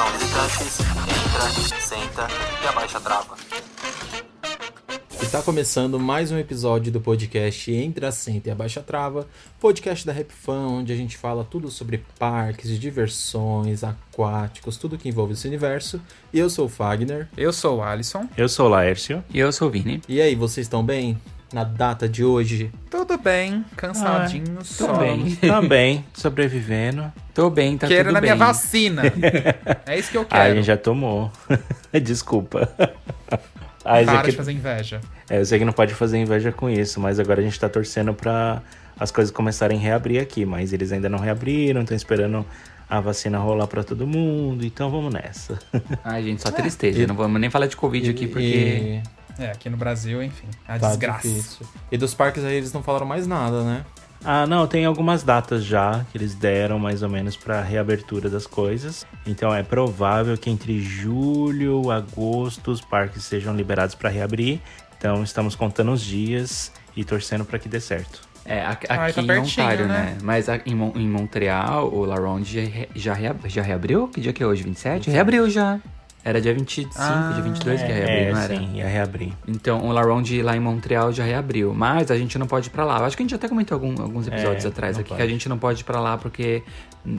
Atenção visitantes, entra, senta e abaixa a trava. Está começando mais um episódio do podcast Entre a Senta e Abaixa a Trava, podcast da Rap Fan, onde a gente fala tudo sobre parques, diversões, aquáticos, tudo que envolve esse universo. E eu sou o Fagner. Eu sou o Alisson. Eu sou o Laércio. E eu sou o Vini. E aí, vocês estão bem? Na data de hoje? Tudo bem, cansadinho, Ah, só. tô bem. Também, sobrevivendo. Tô bem, tá Querendo tudo a minha vacina. é isso que eu Ah, quero. a gente já tomou. Desculpa. Ah, Para aqui- de fazer inveja. É, eu sei que não pode fazer inveja com isso, mas agora a gente tá torcendo pra as coisas começarem a reabrir aqui, mas eles ainda não reabriram, estão esperando a vacina rolar pra todo mundo, então vamos nessa. Ai, gente, só tristeza. Não vamos nem falar de Covid aqui, porque... E- É, aqui no Brasil, enfim, a Tá desgraça. difícil. E dos parques aí eles não falaram mais nada, né? Ah, não, tem algumas datas já que eles deram mais ou menos pra reabertura das coisas. Então é provável que entre julho, agosto os parques sejam liberados pra reabrir. Então estamos contando os dias e torcendo pra que dê certo. É, aqui, Ai, tá em Ontário, né? né? Mas a- em, Mon- em Montreal, o La Ronde já, re- já, rea- já reabriu? Que dia que é hoje? 27? Reabriu já. Era dia 25, Ah, dia 22 que ia é, reabrir, não era? sim, ia reabrir. Então, o La Ronde lá em Montreal já reabriu. Mas a gente não pode ir pra lá. Eu acho que a gente até comentou algum- alguns episódios É, atrás aqui que pode. a gente não pode ir pra lá porque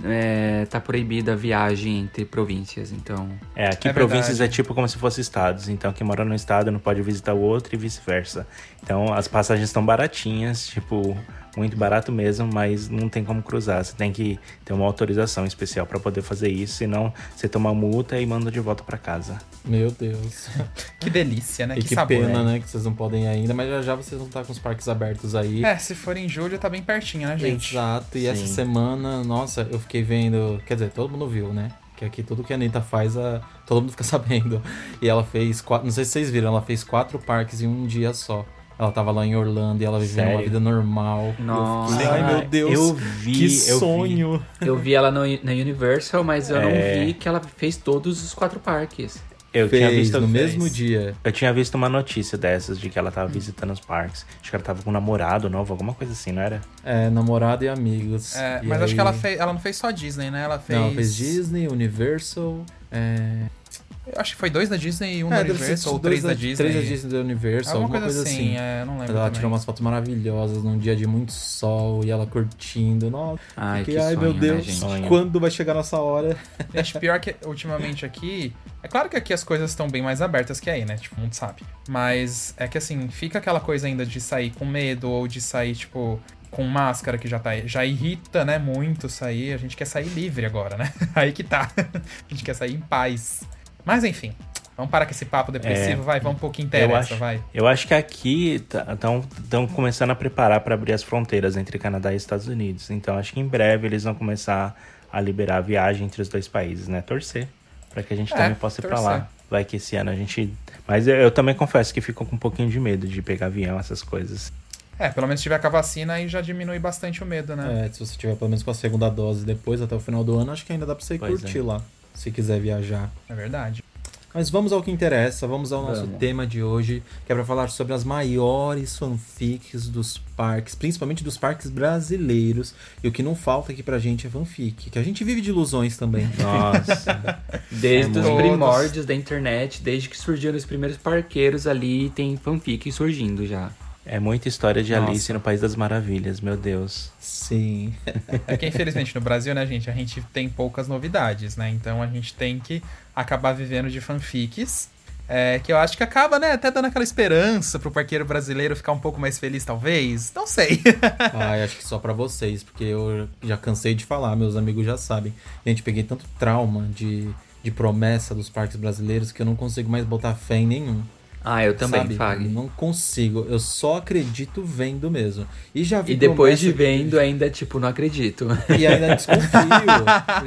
é, tá proibida a viagem entre províncias. Então, É, aqui É províncias verdade. é tipo como se fosse estados. Então, quem mora no estado não pode visitar o outro e vice-versa. Então, as passagens estão baratinhas, tipo, muito barato mesmo, mas não tem como cruzar. Você tem que ter uma autorização especial para poder fazer isso, senão você toma multa e manda de volta para casa. Meu Deus. Que delícia, né? e que, que, sabor. pena, né? Que vocês não podem ir ainda, mas já já vocês vão estar com os parques abertos aí. É, se for em julho, tá bem pertinho, né, gente? Exato. E essa Sim. semana, nossa, eu fiquei vendo. Quer dizer, todo mundo viu, né? Que aqui tudo que a Anitta faz, a, todo mundo fica sabendo. E ela fez quatro. Não sei se vocês viram, ela fez quatro parques em um dia só. Ela tava lá em Orlando e ela uma Sério? vida normal. Eu Nossa. Ai, meu Deus. Eu vi, que eu vi. sonho. eu vi ela no, na Universal, mas eu É. não vi que ela fez todos os quatro parques. Eu tinha Fez visto no fez. mesmo dia. Eu tinha visto uma notícia dessas de que ela tava visitando os parques. Acho que ela tava com um namorado novo, alguma coisa assim, não era? É, namorado e amigos. É, E mas acho aí- que ela, fez, ela não fez só Disney, né? Ela fez. Não, ela fez Disney, Universal. É... Eu acho que foi dois da Disney e um é, da Universal, ou três da Disney. Três da Disney da Universal, Alguma coisa, assim, assim. é, não lembro. Ela também. tirou umas fotos maravilhosas num dia de muito sol e ela curtindo. Nossa, Ai, fiquei, ai sonho, meu né, Deus, gente? Sonho. quando vai chegar nossa hora? Gente, pior que ultimamente aqui. É claro que aqui as coisas estão bem mais abertas que aí, né? Tipo, todo mundo sabe. Mas é que assim, fica aquela coisa ainda de sair com medo ou de sair, tipo, com máscara que já tá. Já irrita, né? Muito sair. A gente quer sair livre agora, né? Aí que tá. A gente quer sair em paz. Mas enfim. Vamos parar com esse papo depressivo, vai, vamos um pouco que interessa, É. eu acho, vai. Eu acho que aqui estão começando a preparar para abrir as fronteiras entre Canadá e Estados Unidos. Então acho que em breve eles vão começar a liberar a viagem entre os dois países, né? Torcer para que a gente É, também possa ir para lá. Vai que esse ano a gente. Mas eu, eu também confesso que fico com um pouquinho de medo de pegar avião, essas coisas. É, pelo menos se tiver com a vacina aí já diminui bastante o medo, né? É, se você tiver pelo menos com a segunda dose depois, até o final do ano, acho que ainda dá pra você Pois curtir é. lá, se quiser viajar. É, verdade. Mas vamos ao que interessa, vamos ao nosso Vamos. tema de hoje, que é pra falar sobre as maiores fanfics dos parques, principalmente dos parques brasileiros. E o que não falta aqui pra gente é fanfic, que a gente vive de ilusões também. Nossa. Desde os primórdios da internet, desde que surgiram os primeiros parqueiros ali, tem fanfic surgindo já. É muita história de Nossa. Alice no País das Maravilhas, meu Deus. Sim. É que infelizmente no Brasil, né, gente, a gente tem poucas novidades, né? Então a gente tem que acabar vivendo de fanfics. é, que eu acho que acaba, né, até dando aquela esperança pro parqueiro brasileiro ficar um pouco mais feliz, talvez. Não sei. Ai, acho que só pra vocês, porque eu já cansei de falar, meus amigos já sabem. Gente, peguei tanto trauma de, de promessa dos parques brasileiros que eu não consigo mais botar fé em nenhum. Ah, eu também, sabe? Fag. Não consigo, eu só acredito vendo mesmo. E já vi E depois de vendo, ainda, tipo, não acredito. E ainda desconfio.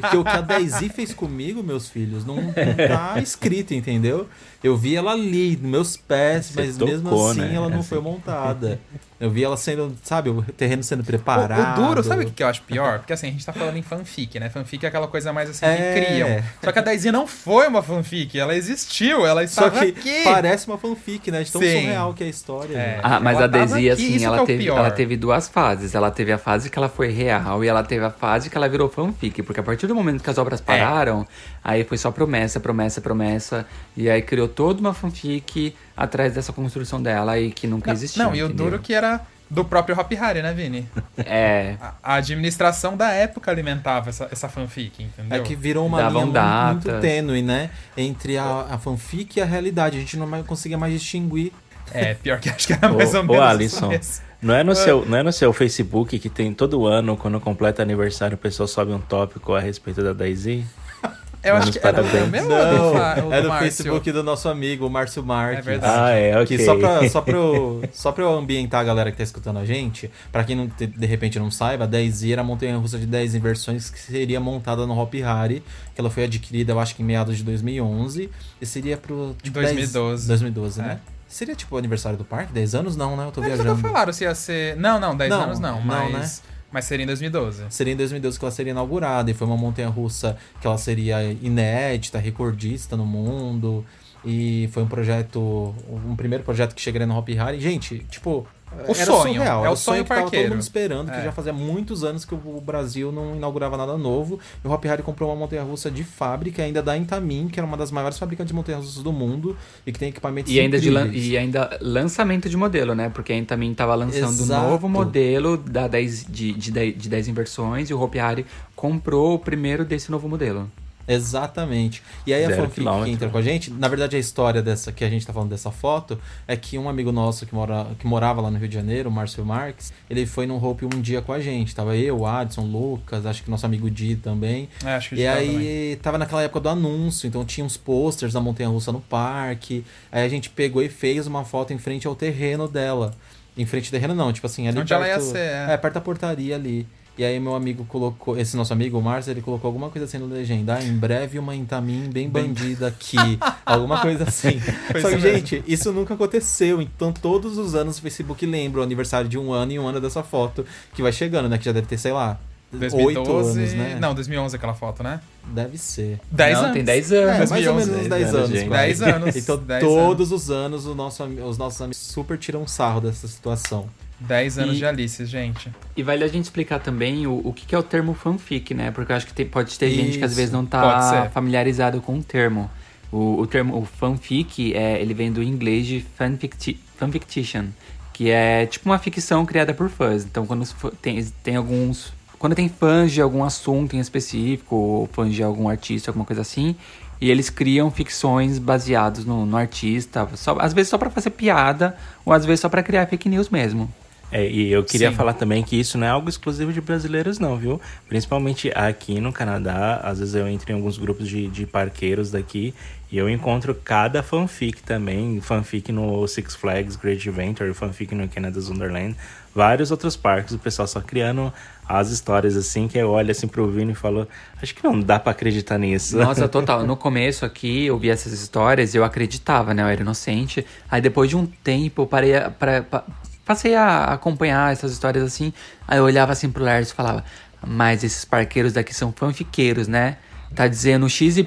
porque o que a Daisy fez comigo, meus filhos, não, não tá escrito, entendeu? Eu vi ela ali, nos meus pés, Você mas mesmo tocou, assim né? ela não Assim. foi montada. Eu vi ela sendo, sabe, o terreno sendo O, preparado. o duro, sabe o que eu acho pior? Porque assim, a gente tá falando em fanfic, né? Fanfic é aquela coisa mais assim É. que criam. Só que a Daisy não foi uma fanfic, ela existiu, ela Só estava que aqui. parece uma fanfic, né? De tão Sim. surreal que é a história. É. gente. Ah, mas Ela a Daisy, assim, isso é ela o teve, ela teve duas fases. Ela teve a fase que ela foi real e ela teve a fase que ela virou fanfic. Porque a partir do momento que as É. obras pararam, aí foi só promessa, promessa, promessa. E aí criou toda uma fanfic atrás dessa construção dela e que nunca existiu. Não, e o duro que era do próprio Hop Harry, né, Vini? É. A, a administração da época alimentava essa, essa fanfic, entendeu? É que virou uma Davam linha muito, datas. muito tênue, né? Entre a, a fanfic e a realidade. A gente não mais conseguia mais distinguir. É, pior que acho que era Ô, mais ou ô, menos Alisson, isso. Não é, no seu, não é no seu Facebook que tem todo ano, quando completa aniversário, o pessoal sobe um tópico a respeito da Daisy? Eu acho que era o parabéns. meu ou do, Fa- ou é do do Márcio? Facebook do nosso amigo, o Márcio Marques. É verdade. Ah, é, ok. Que só pra, só, pra eu, só pra eu ambientar a galera que tá escutando a gente, pra quem não, de repente não saiba, a 10 era a montanha russa de 10 inversões que seria montada no Hop Harry, que ela foi adquirida, eu acho que em meados de 2011, e seria pro. Tipo, 2012. 10, 2012, né? É. Seria tipo o aniversário do parque? 10 anos? Não, né? Eu tô Eles viajando. nunca falaram se ia ser... Não, não, 10 Não, anos não, não, mas... Mas seria em 2012. Seria em 2012 que ela seria inaugurada e foi uma montanha russa que ela seria inédita, recordista no mundo. E foi um projeto, um primeiro projeto que chegaria no Hop Harry. Gente, tipo, O era sonho, surreal. é era o sonho que tava todo parqueiro. mundo esperando, que É. já fazia muitos anos que o Brasil não inaugurava nada novo. E o Hop Harry comprou uma montanha russa de fábrica, ainda da Intamin, que era uma das maiores fabricantes de montanhas russas do mundo e que tem equipamentos E ainda, de incríveis. e ainda lançamento de modelo, né? Porque a Intamin tava lançando um Exato. novo modelo da 10, de, de, 10, de 10 inversões e o Hari comprou o primeiro desse novo modelo. Exatamente. E aí a Zero fanfic que entra com a gente, na verdade a história dessa que a gente tá falando dessa foto é que um amigo nosso que, mora, que morava lá no Rio de Janeiro, o Márcio Marques, ele foi no Hope um dia com a gente. Tava eu, o Adson, o Lucas, acho que nosso amigo Di também. É, acho que E aí também. tava naquela época do anúncio, então tinha uns posters da Montanha Russa no parque. Aí a gente pegou e fez uma foto em frente ao terreno dela. Em frente ao terreno não, tipo assim, ali Onde perto, ela ia ser, é. é, perto da portaria ali. E aí meu amigo colocou, esse nosso amigo, o Márcio, ele colocou alguma coisa assim no legenda. Ah, em breve uma Intamin bem bandida aqui. alguma coisa assim. Foi Só que, mesmo. gente, isso nunca aconteceu. Então todos os anos o Facebook lembra o aniversário de um ano e um ano dessa foto que vai chegando, né? Que já deve ter, sei lá, 2012... oito anos, né? Não, 2011 aquela foto, né? Deve ser. 10 Não, anos. tem 10 anos. É, mais ou 2011, menos uns 10 10 anos, anos. gente. quase. 10 anos, Então 10 todos os anos o nosso, os nossos amigos super tiram sarro dessa situação. 10 anos E- de Alice, gente. E vale a gente explicar também o, o que, que é o termo fanfic, né? Porque eu acho que pode ter gente que às Isso, vezes não tá familiarizado com o termo. O, o termo o fanfic, é, ele vem do inglês de fanficti fanfiction, que é tipo uma ficção criada por fãs. Então, quando tem, tem alguns... Quando tem fãs de algum assunto em específico, ou fãs de algum artista, alguma coisa assim, e eles criam ficções baseadas no, no artista, só- às vezes só pra fazer piada, ou às vezes só pra criar fake news mesmo. É, e eu queria Sim. falar também que isso não é algo exclusivo de brasileiros, não, viu? Principalmente aqui no Canadá, às vezes eu entro em alguns grupos de, de parqueiros daqui e eu encontro cada fanfic também, fanfic no Six Flags Great Adventure, fanfic no Canada's Wonderland, vários outros parques, o pessoal só criando as histórias assim, que eu olho assim pro Vini e falo, acho que não dá pra acreditar nisso. Nossa, total. No começo aqui, eu vi essas histórias e eu acreditava, né? Eu era inocente. Aí depois de um tempo, eu parei a- pra, pra- passei a acompanhar essas histórias assim. Aí eu olhava assim pro Lars e falava, mas esses parqueiros daqui são fanfiqueiros, né? Tá dizendo XYZ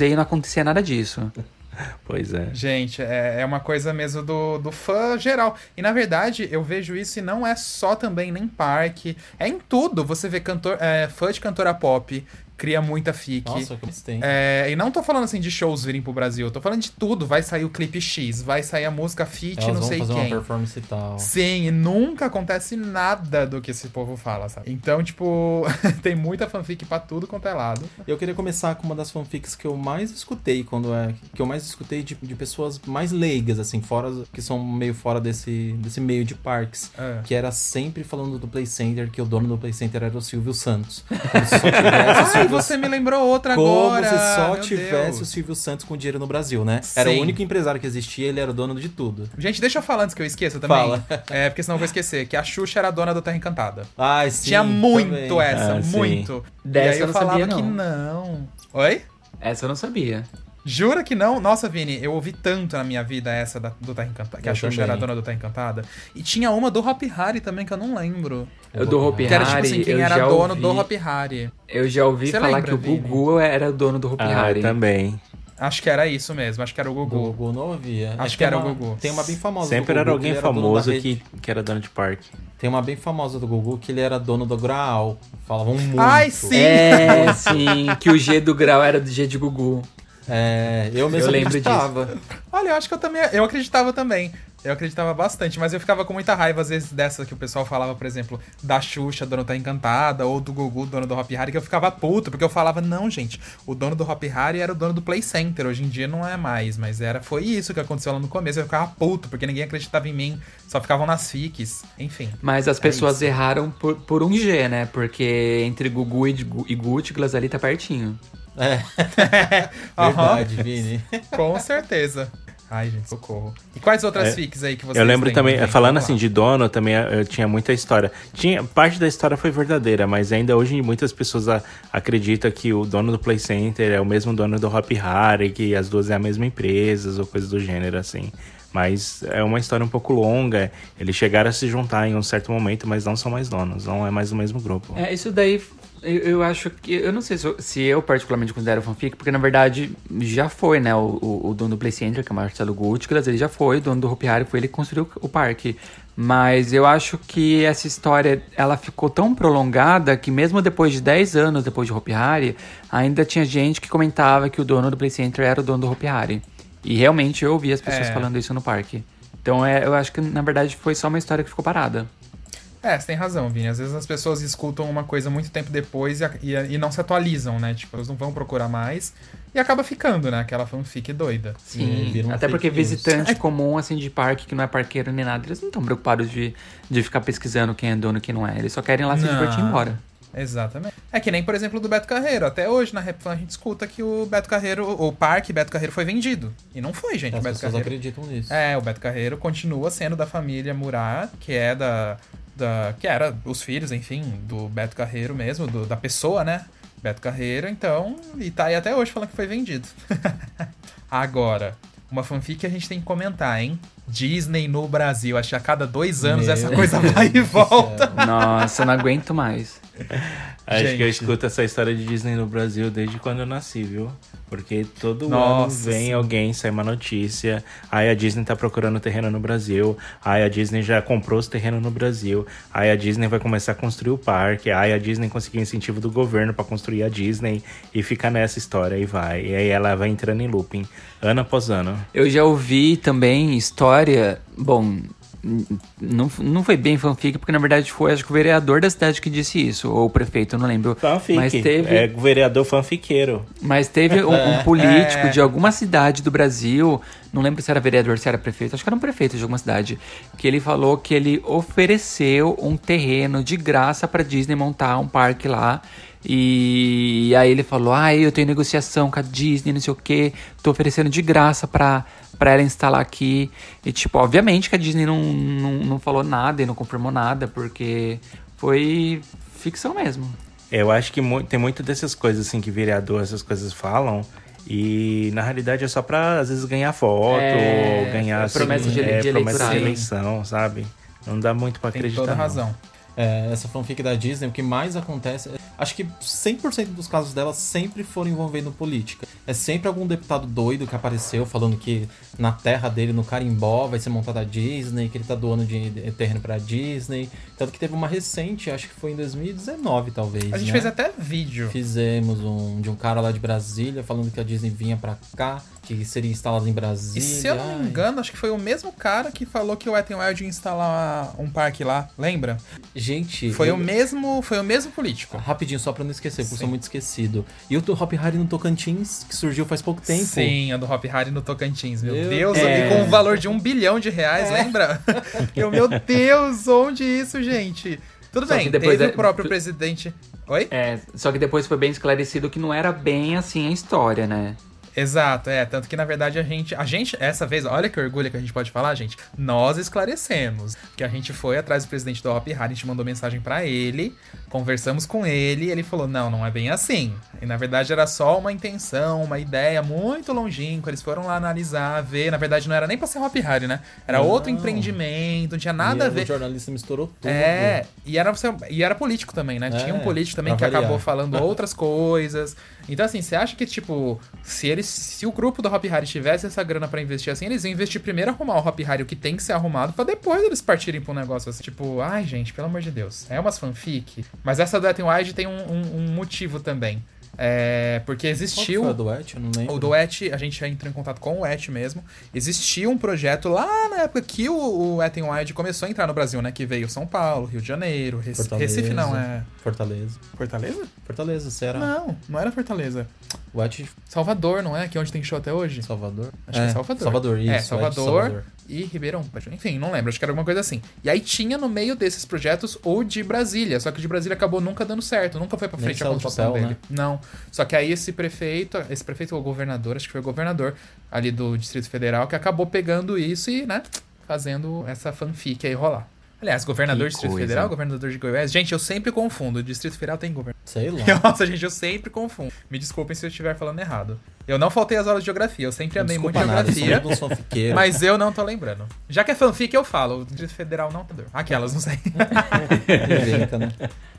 e não acontecia nada disso. Pois é. Gente, é, é uma coisa mesmo do, do fã geral. E na verdade, eu vejo isso e não é só também nem parque. É em tudo. Você vê cantor, é, fã de cantora pop, cria muita fic. Nossa, que eles têm. É, e não tô falando assim de shows virem pro Brasil, eu tô falando de tudo. Vai sair o clipe X, vai sair a música feat, Elas não sei fazer quem. uma performance e tal. Sim, e nunca acontece nada do que esse povo fala, sabe? Então, tipo, tem muita fanfic pra tudo quanto é lado. Eu queria começar com uma das fanfics que eu mais escutei quando é. Que eu mais escutei de, de pessoas mais leigas, assim, fora. Que são meio fora desse, desse meio de parques. É. Que era sempre falando do Play Center, que o dono do Play Center era o Silvio Santos. Se só tivesse o Ai, você me lembrou outra Como agora. se só meu tivesse Deus. o Silvio Santos com dinheiro no Brasil, né? Era Sim. o único empresário que existia, ele era o dono de tudo. Gente, deixa eu falar antes que eu esqueça também. Fala. É, porque senão eu vou esquecer. Que a Xuxa era a dona do Terra Encantada. Ai, sim. Tinha muito também. essa, Ah, sim. muito. Dessa e aí eu eu não falava sabia, que não. não. Oi? Essa eu não sabia. Jura que não? Nossa, Vini, eu ouvi tanto na minha vida essa da- do Terra Encantada. Que Eu a Xuxa também. era a dona do Terra Encantada. E tinha uma do Hop Harry também, que eu não lembro. Eu do Hopi Que era tipo Hari, assim, quem era dono ouvi, do Hop Harry. Eu já ouvi Você falar lembra, que o Vini? Gugu era o dono do Hopi Ah, Hari. também. Acho que era isso mesmo, acho que era o Gugu. Gugu não ouvia. Acho É que era o uma- Gugu. Tem uma bem famosa Sempre do Gugu, era alguém da famoso que, que era dono de parque. Tem uma bem famosa do Gugu que ele era dono do Graal. Falavam muito. Ai, sim! É, sim, que o G do grau era do G de Gugu. É, eu mesmo Eu lembro acreditava. Olha, eu acho que eu também. Eu acreditava também. Eu acreditava bastante, mas eu ficava com muita raiva, às vezes, dessa que o pessoal falava, por exemplo, da Xuxa, dono tá encantada, ou do Gugu, dono do Hop Harry, que eu ficava puto, porque eu falava, não, gente, o dono do Hop Harry era o dono do Play Center, hoje em dia não é mais, mas era, foi isso que aconteceu lá no começo, eu ficava puto, porque ninguém acreditava em mim, só ficavam nas fics, enfim. Mas as pessoas isso. erraram por, por um G, né? Porque entre Gugu e, e Gutglas ali tá pertinho. É, Aham. verdade, Vini. Com certeza. Ai, gente, socorro. E quais outras É, fics aí que vocês Eu lembro lembram, também, gente? falando assim de dono, também eu tinha muita história. Tinha parte da história foi verdadeira, mas ainda hoje muitas pessoas a- acreditam que o dono do Play Center é o mesmo dono do Hop Harry, que as duas é a mesma empresa ou coisa do gênero assim. Mas é uma história um pouco longa. Eles chegaram a se juntar em um certo momento, mas não são mais donos, não é mais o mesmo grupo. É, isso daí eu, eu acho que. Eu não sei se eu, se eu particularmente considero fanfic, porque na verdade já foi, né? O, o, o dono do Play Center, que é o Marcelo Gutglas, ele já foi, o dono do Hopi Hari foi ele que construiu o parque. Mas eu acho que essa história ela ficou tão prolongada que mesmo depois de 10 anos depois de Hopi Hari, ainda tinha gente que comentava que o dono do Play Center era o dono do Hopi Hari. E realmente eu ouvi as pessoas É. falando isso no parque. Então é, eu acho que na verdade foi só uma história que ficou parada. É, você tem razão, Vini. Às vezes as pessoas escutam uma coisa muito tempo depois e, e, e não se atualizam, né? Tipo, elas não vão procurar mais e acaba ficando, né? Aquela fanfic doida. Sim, vira um até porque news. visitante comum, assim, de parque, que não é parqueiro nem nada, eles não estão preocupados de, de ficar pesquisando quem é dono e quem não é. Eles só querem lá se Não. divertir e ir embora. Exatamente. É que nem, por exemplo, do Beto Carreiro. Até hoje na Rap Fan a gente escuta que o Beto Carreiro, o parque Beto Carreiro foi vendido. E não foi, gente. As o Beto pessoas Carreiro. acreditam nisso. É, o Beto Carreiro continua sendo da família Murat, que é da. Da que era os filhos, enfim, do Beto Carreiro mesmo, do- da pessoa, né? Beto Carreiro, então. E tá aí até hoje falando que foi vendido. Agora, uma fanfic que a gente tem que comentar, hein? Disney no Brasil. Acho que a cada dois anos Meu essa coisa Deus vai e do volta. Nossa, eu não aguento mais. Acho que eu Gente. escuto essa história de Disney no Brasil desde quando eu nasci, viu? Porque todo Nossa, ano vem sim. alguém, sai uma notícia. Aí a Disney tá procurando terreno no Brasil. Aí a Disney já comprou os terrenos no Brasil. Aí a Disney vai começar a construir o parque. Aí a Disney conseguiu incentivo do governo pra construir a Disney. E fica nessa história e vai. E aí ela vai entrando em looping, ano após ano. Eu já ouvi também história. Bom, não, não foi bem fanfic, porque na verdade foi acho que o vereador da cidade que disse isso, ou o prefeito, eu não lembro. Fanfic. Mas teve. É vereador fanfiqueiro. Mas teve um, um político É. de alguma cidade do Brasil, não lembro se era vereador, se era prefeito, acho que era um prefeito de alguma cidade, que ele falou que ele ofereceu um terreno de graça pra Disney montar um parque lá. E aí ele falou: Ah, eu tenho negociação com a Disney, não sei o que, tô oferecendo de graça pra, pra ela instalar aqui. E, tipo, obviamente que a Disney não, não, não falou nada e não confirmou nada, porque foi ficção mesmo. Eu acho que mu- tem muito dessas coisas assim que vereador, essas coisas falam. E na realidade é só pra às vezes ganhar foto, É, ou ganhar é promessa assim, de ele- é, de promessa de eleição, sabe? Não dá muito pra Tem acreditar. toda não. razão. É, essa fanfic da Disney, o que mais acontece. Acho que 100% dos casos dela sempre foram envolvendo política. É sempre algum deputado doido que apareceu falando que na terra dele, no Carimbó, vai ser montada a Disney, que ele tá doando de terreno pra Disney. Tanto que teve uma recente, acho que foi em 2019, talvez. A gente né? fez até vídeo. Fizemos um de um cara lá de Brasília falando que a Disney vinha pra cá, que seria instalada em Brasília. E se eu não me engano, acho que foi o mesmo cara que falou que o Wet n Wild ia instalar um parque lá, lembra? Gente, Foi eu- o mesmo, foi o mesmo político. Rapidinho, só pra não esquecer, porque eu sou muito esquecido. E o do Hop Harry no Tocantins, que surgiu faz pouco tempo. Sim, a do Hop Harry no Tocantins, meu Meu Deus, ali com um valor de um bilhão de reais, lembra? Eu, meu Deus, onde isso, gente? Tudo Só bem, depois teve é- o próprio presidente. Oi? É, só que depois foi bem esclarecido que não era bem assim a história, né? Exato, é. Tanto que na verdade a gente. A gente, essa vez, olha que orgulho que a gente pode falar, gente. Nós esclarecemos. Que a gente foi atrás do presidente do Hop Hari, a gente mandou mensagem pra ele, conversamos com ele, e ele falou: não, não é bem assim. E na verdade era só uma intenção, uma ideia muito longínqua. Eles foram lá analisar, ver. Na verdade não era nem pra ser Hop Hari, né? Era Não. outro empreendimento, não tinha nada E a ver. O jornalista misturou tudo. É, e era, e era político também, né? É, Tinha um político também que variar. acabou falando outras coisas. Então, assim, você acha que, tipo, se eles. Se o grupo do Hop Harry tivesse essa grana pra investir assim, eles iam investir primeiro arrumar o Hop Harry, o que tem que ser arrumado, pra depois eles partirem um negócio assim. Tipo, ai, gente, pelo amor de Deus. É umas fanfic. Mas essa n Wild tem um, um- um motivo também. É. Porque Qual que existiu. foi a do Et? Eu não lembro. O do Et, a gente já entrou em contato com o Et mesmo. Existia um projeto lá na época que o, o Wet n Wild começou a entrar no Brasil, né? Que veio São Paulo, Rio de Janeiro, Rec- Fortaleza. Recife não, é... Fortaleza. Fortaleza? Fortaleza, será? Não, não era Fortaleza. O Et Salvador, não é? Que é onde tem show até hoje? Salvador? Acho que é Salvador. Salvador, isso. É, Et Salvador, Salvador. e Ribeirão. Enfim, não lembro, acho que era alguma coisa assim. E aí tinha no meio desses projetos o de Brasília, só que o de Brasília acabou nunca dando certo, nunca foi pra Nem frente a saiu do construção papel, dele. né? Não. Só que aí esse prefeito, esse prefeito ou governador, acho que foi o governador ali do Distrito Federal, que acabou pegando isso e, né, fazendo essa fanfic aí rolar. Aliás, governador Que do Distrito coisa. Federal, governador de Goiás. Gente, eu sempre confundo. O Distrito Federal tem governador. Sei lá. Nossa, gente, eu sempre confundo. Me desculpem se eu estiver falando errado. Eu não faltei as aulas de geografia, eu sempre amei muito nada, geografia. fanfiqueiros. Mas eu não tô lembrando. Já que é fanfic, eu falo. O Distrito Federal não tá. Aquelas, não sei. Inventa, né?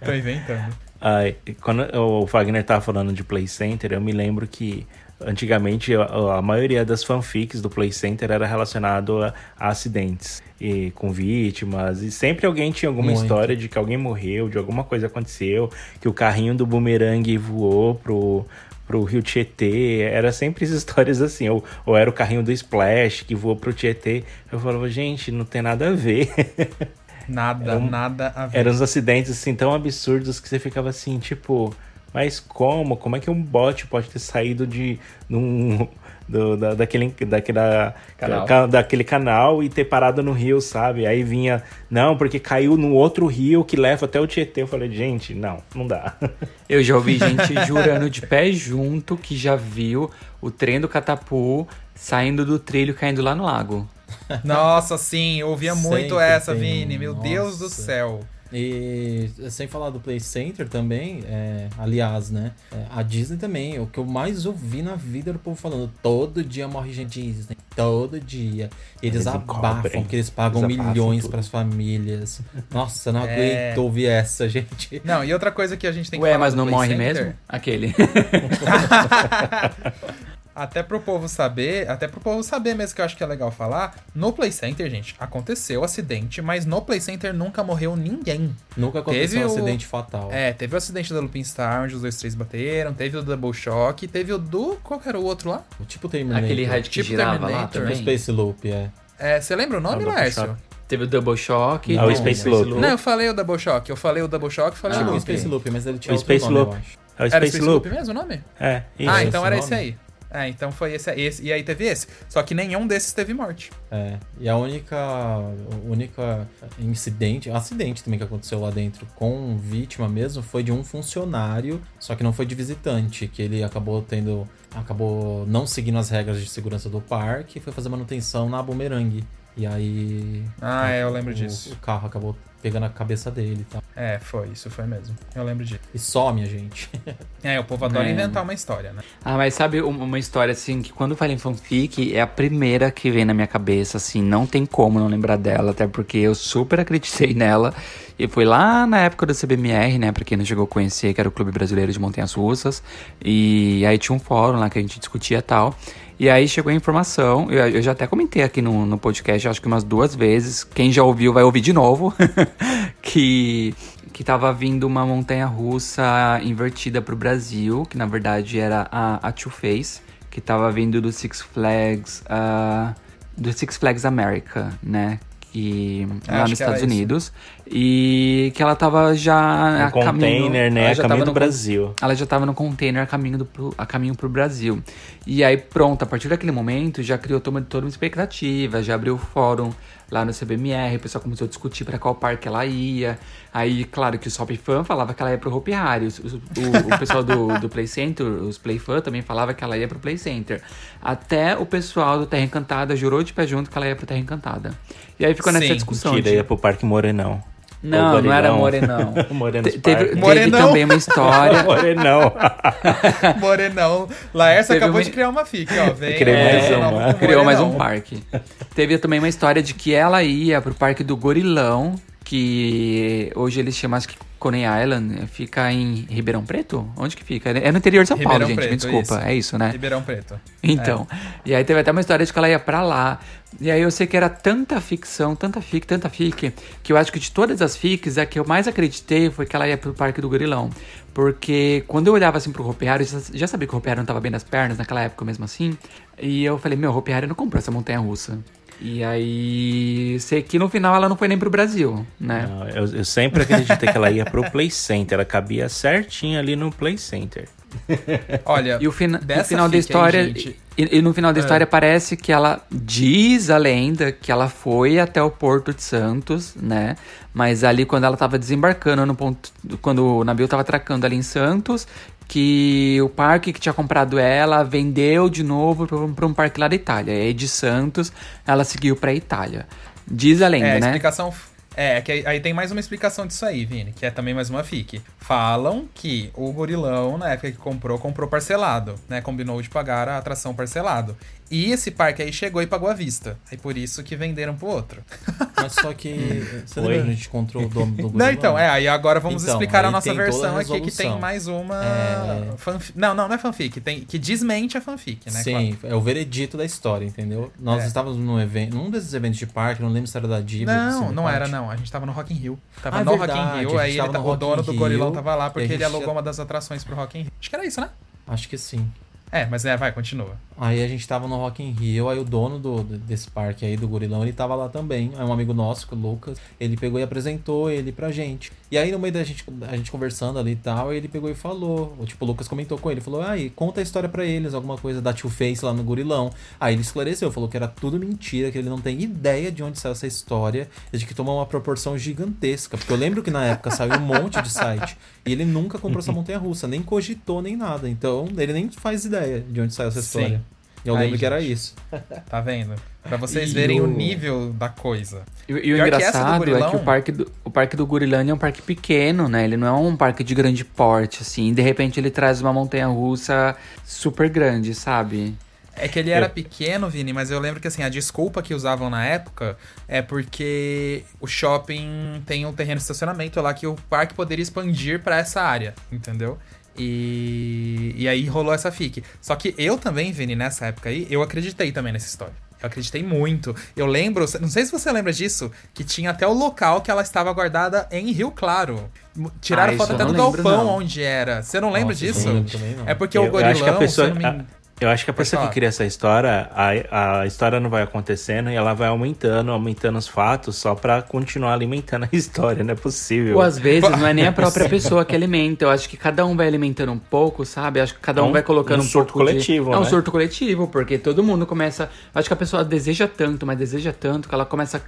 tô inventando. Ai, quando o Wagner tava falando de Play Center, eu me lembro que antigamente a, a maioria das fanfics do Play Center era relacionado a, a acidentes e com vítimas e sempre alguém tinha alguma Muito. história de que alguém morreu, de alguma coisa aconteceu, que o carrinho do bumerangue voou pro pro Rio Tietê, era sempre as histórias assim, ou, ou era o carrinho do Splash que voou pro Tietê. Eu falava, gente, não tem nada a ver. Nada, Era um- nada a ver. Eram uns acidentes assim tão absurdos que você ficava assim, tipo, mas como? Como é que um bot pode ter saído de num, do, da, daquele, daquela, Canal. ca- daquele canal e ter parado no rio, sabe? Aí vinha, não, porque caiu no outro rio que leva até o Tietê. Eu falei, gente, não, não dá. Eu já ouvi gente jurando de pé junto que já viu o trem do Catapu saindo do trilho e caindo lá no lago. Nossa, sim, eu ouvia muito Sempre essa, tem, Vini. Meu Deus do nossa. céu. E sem falar do Play Center também, é, aliás, né? é, a Disney também, o que eu mais ouvi na vida era o povo falando: todo dia morre gente Disney, todo dia. Eles, Eles abafam, encobrem. porque eles pagam Eles milhões tudo. pras famílias. Nossa, não É. aguento ouvir essa, gente. Não, e outra coisa que a gente tem que Ué, falar mas não Play morre Center, mesmo? Aquele. Até pro povo saber, até pro povo saber mesmo que eu acho que é legal falar, no Play Center, gente, aconteceu acidente, mas no Play Center nunca morreu ninguém. Nunca aconteceu Teve um o- acidente fatal. É, teve o acidente da Lupin Star, onde os dois três bateram, teve o Double Shock, teve o do. Qual que era o outro lá? Tipo Terminator. Aquele rádio que Tipo girava lá Terminator. Tipo também. Space Loop, é. É, você lembra o nome, Ah, o Double Lércio? Shock. Teve o Double Shock. Não, o Space Loop. Não, eu falei o Double Shock. Eu falei o Double Shock, falei Ah, o Loop. Space Loop, mas ele tinha O outro Space nome, Loop. eu acho. É o Era Space Loop. mesmo o nome? É, isso. ah, esse então era nome? esse aí. É, então foi esse, esse. E aí teve esse. Só que nenhum desses teve morte. É, e a única, o única incidente, acidente também que aconteceu lá dentro com vítima mesmo foi de um funcionário, só que não foi de visitante, que ele acabou tendo, acabou não seguindo as regras de segurança do parque e foi fazer manutenção na bumerangue. E aí Ah, é, eu lembro o, disso. o carro acabou pegando a cabeça dele e tal. É, foi, isso foi mesmo. Eu lembro disso. E só, minha gente. É, o povo adora É. inventar uma história, né? Ah, mas sabe um- uma história assim que quando fala em fanfic é a primeira que vem na minha cabeça, assim, não tem como não lembrar dela, até porque eu super acreditei nela. E foi lá na época do CBMR, né, pra quem não chegou a conhecer, que era o Clube Brasileiro de Montanhas Russas. E aí tinha um fórum lá que a gente discutia e tal. E aí chegou a informação, eu, eu já até comentei aqui no, no podcast, acho que umas duas vezes. Quem já ouviu vai ouvir de novo. que que tava vindo uma montanha russa invertida pro Brasil, que na verdade era a, a Two Face, que tava vindo do Six Flags, ah, do Six Flags America, né? Que É, lá nos Estados isso. Unidos. E que ela tava já Um a caminho, container, né? ela A já caminho tava do no Brasil. ela já tava no container a caminho, do, pro, a caminho pro Brasil. E aí, pronto, a partir daquele momento já criou toda uma expectativa, já abriu o fórum lá no CBMR, o pessoal começou a discutir para qual parque ela ia. Aí, claro que o Shop Fan falava que ela ia pro Hopi Hari, os- o, o pessoal do, do Play Center, os Play Fan também falava que ela ia pro Play Center. Até o pessoal do Terra Encantada jurou de pé junto que ela ia pro Terra Encantada. E aí ficou nessa Sim, discussão. Mentira, de- ia pro Parque Morenão. Não, não era Morenão. Morenão. Te- teve, Park. teve Morenão? também uma história. Morenão. Morenão. Laércio Teve acabou uma- de criar uma fic, ó. Vem, Criou é, mais não, uma. Criou mais um Morenão. parque. Teve também uma história de que ela ia pro parque do Gorilão, que hoje eles chamam, acho que Coney Island, fica em Ribeirão Preto? Onde que fica? É no interior de São Paulo, Ribeirão gente, me Preto, desculpa. isso. É isso, né? Ribeirão Preto. Então, e aí teve até uma história de que ela ia pra lá. E aí eu sei que era tanta ficção, tanta fic, tanta fic, que eu acho que de todas as fics, a que eu mais acreditei foi que ela ia pro Parque do Gorilão. Porque quando eu olhava assim pro Ropeário, eu já, sabia que o Ropeário não tava bem das pernas naquela época mesmo assim. E eu falei, meu, o Ropeário não comprou essa montanha russa. E aí, sei que no final ela não foi nem pro Brasil, né? Não, eu, eu sempre acreditei que ela ia pro Play Center. Ela cabia certinho ali no Play Center. Olha, E o, fina- dessa o final da fic aí, história. gente- e, e no final da É. história parece que ela diz a lenda que ela foi até o Porto de Santos, né? Mas ali quando ela tava desembarcando no ponto. Quando o navio tava atracando ali em Santos, que o parque que tinha comprado ela vendeu de novo pra um, parque lá da Itália. E aí de Santos ela seguiu pra Itália. Diz a lenda, É, a né? explicação. É, que aí, aí tem mais uma explicação disso aí, Vini, que é também mais uma fic. Falam que o gorilão, na época que comprou, comprou parcelado, né? Combinou de pagar a atração parcelado. E esse parque aí chegou e pagou à vista. Aí por isso que venderam pro outro. Mas só que. Você Oi? lembra que a gente encontrou o dono do Não, então, é, aí agora vamos Então, explicar a nossa toda a versão aqui, que tem mais uma É. fanfic. Não, não, não é fanfic, tem, que desmente a fanfic, né? Sim, é o veredito da história, entendeu? Nós É. estávamos num evento, num desses eventos de parque, não lembro se era da Diva. Não, não era, não. A gente tava no Rock in Rio. Tava Ah, é no verdade, Rock in Rio, a aí ele tá- o dono do Gorilão tava lá porque a ele alugou já- uma das atrações pro Rock in Rio. Acho que era isso, né? Acho que sim. É, mas é, vai, continua. Aí a gente tava no Rock in Rio, aí o dono do, desse parque aí, do Gorilão, ele tava lá também. Aí um amigo nosso, o Lucas, ele pegou e apresentou ele pra gente. E aí no meio da gente, a gente conversando ali e tal, ele pegou e falou, o tipo, o Lucas comentou com ele, falou, aí, conta a história pra eles, alguma coisa da Two Face lá no Gorilão. Aí ele esclareceu, falou que era tudo mentira, que ele não tem ideia de onde saiu essa história, e de que tomou uma proporção gigantesca. Porque eu lembro que na época saiu um monte de site, e ele nunca comprou essa montanha russa, nem cogitou nem nada. Então ele nem faz ideia de onde saiu essa Sim. história. Eu Aí, lembro que era gente. isso. Tá vendo? Pra vocês E verem o... o- nível da coisa. E, e o Pior que essa do engraçado é que o parque, do, o parque do Gurilândia é um parque pequeno, né? Ele não é um parque de grande porte, assim. De repente ele traz uma montanha-russa super grande, sabe? É que ele era pequeno, Vini, mas eu lembro que assim, a desculpa que usavam na época é porque o shopping tem um terreno de estacionamento lá que o parque poderia expandir pra essa área, entendeu? E, e aí rolou essa fic. Só que eu também, Vini, nessa época aí, eu acreditei também nessa história. Eu acreditei muito. Eu lembro, não sei se você lembra disso, que tinha até o local que ela estava guardada em Rio Claro. Tiraram Ah, foto até eu do galpão onde era. Você não lembra Nossa, isso disso? eu não. É porque Eu- o eu gorilão, acho que a pessoa- eu me Eu acho que a pessoa que cria essa história, a, a história não vai acontecendo e ela vai aumentando, aumentando os fatos só pra continuar alimentando a história, não é possível. Ou às vezes não é nem a própria pessoa que alimenta. Eu acho que cada um vai alimentando um pouco, sabe? Acho que cada É um, um- vai colocando um um, surto pouco de- coletivo, É um né? surto coletivo, porque todo mundo começa. Acho que a pessoa deseja tanto, mas deseja tanto que ela começa a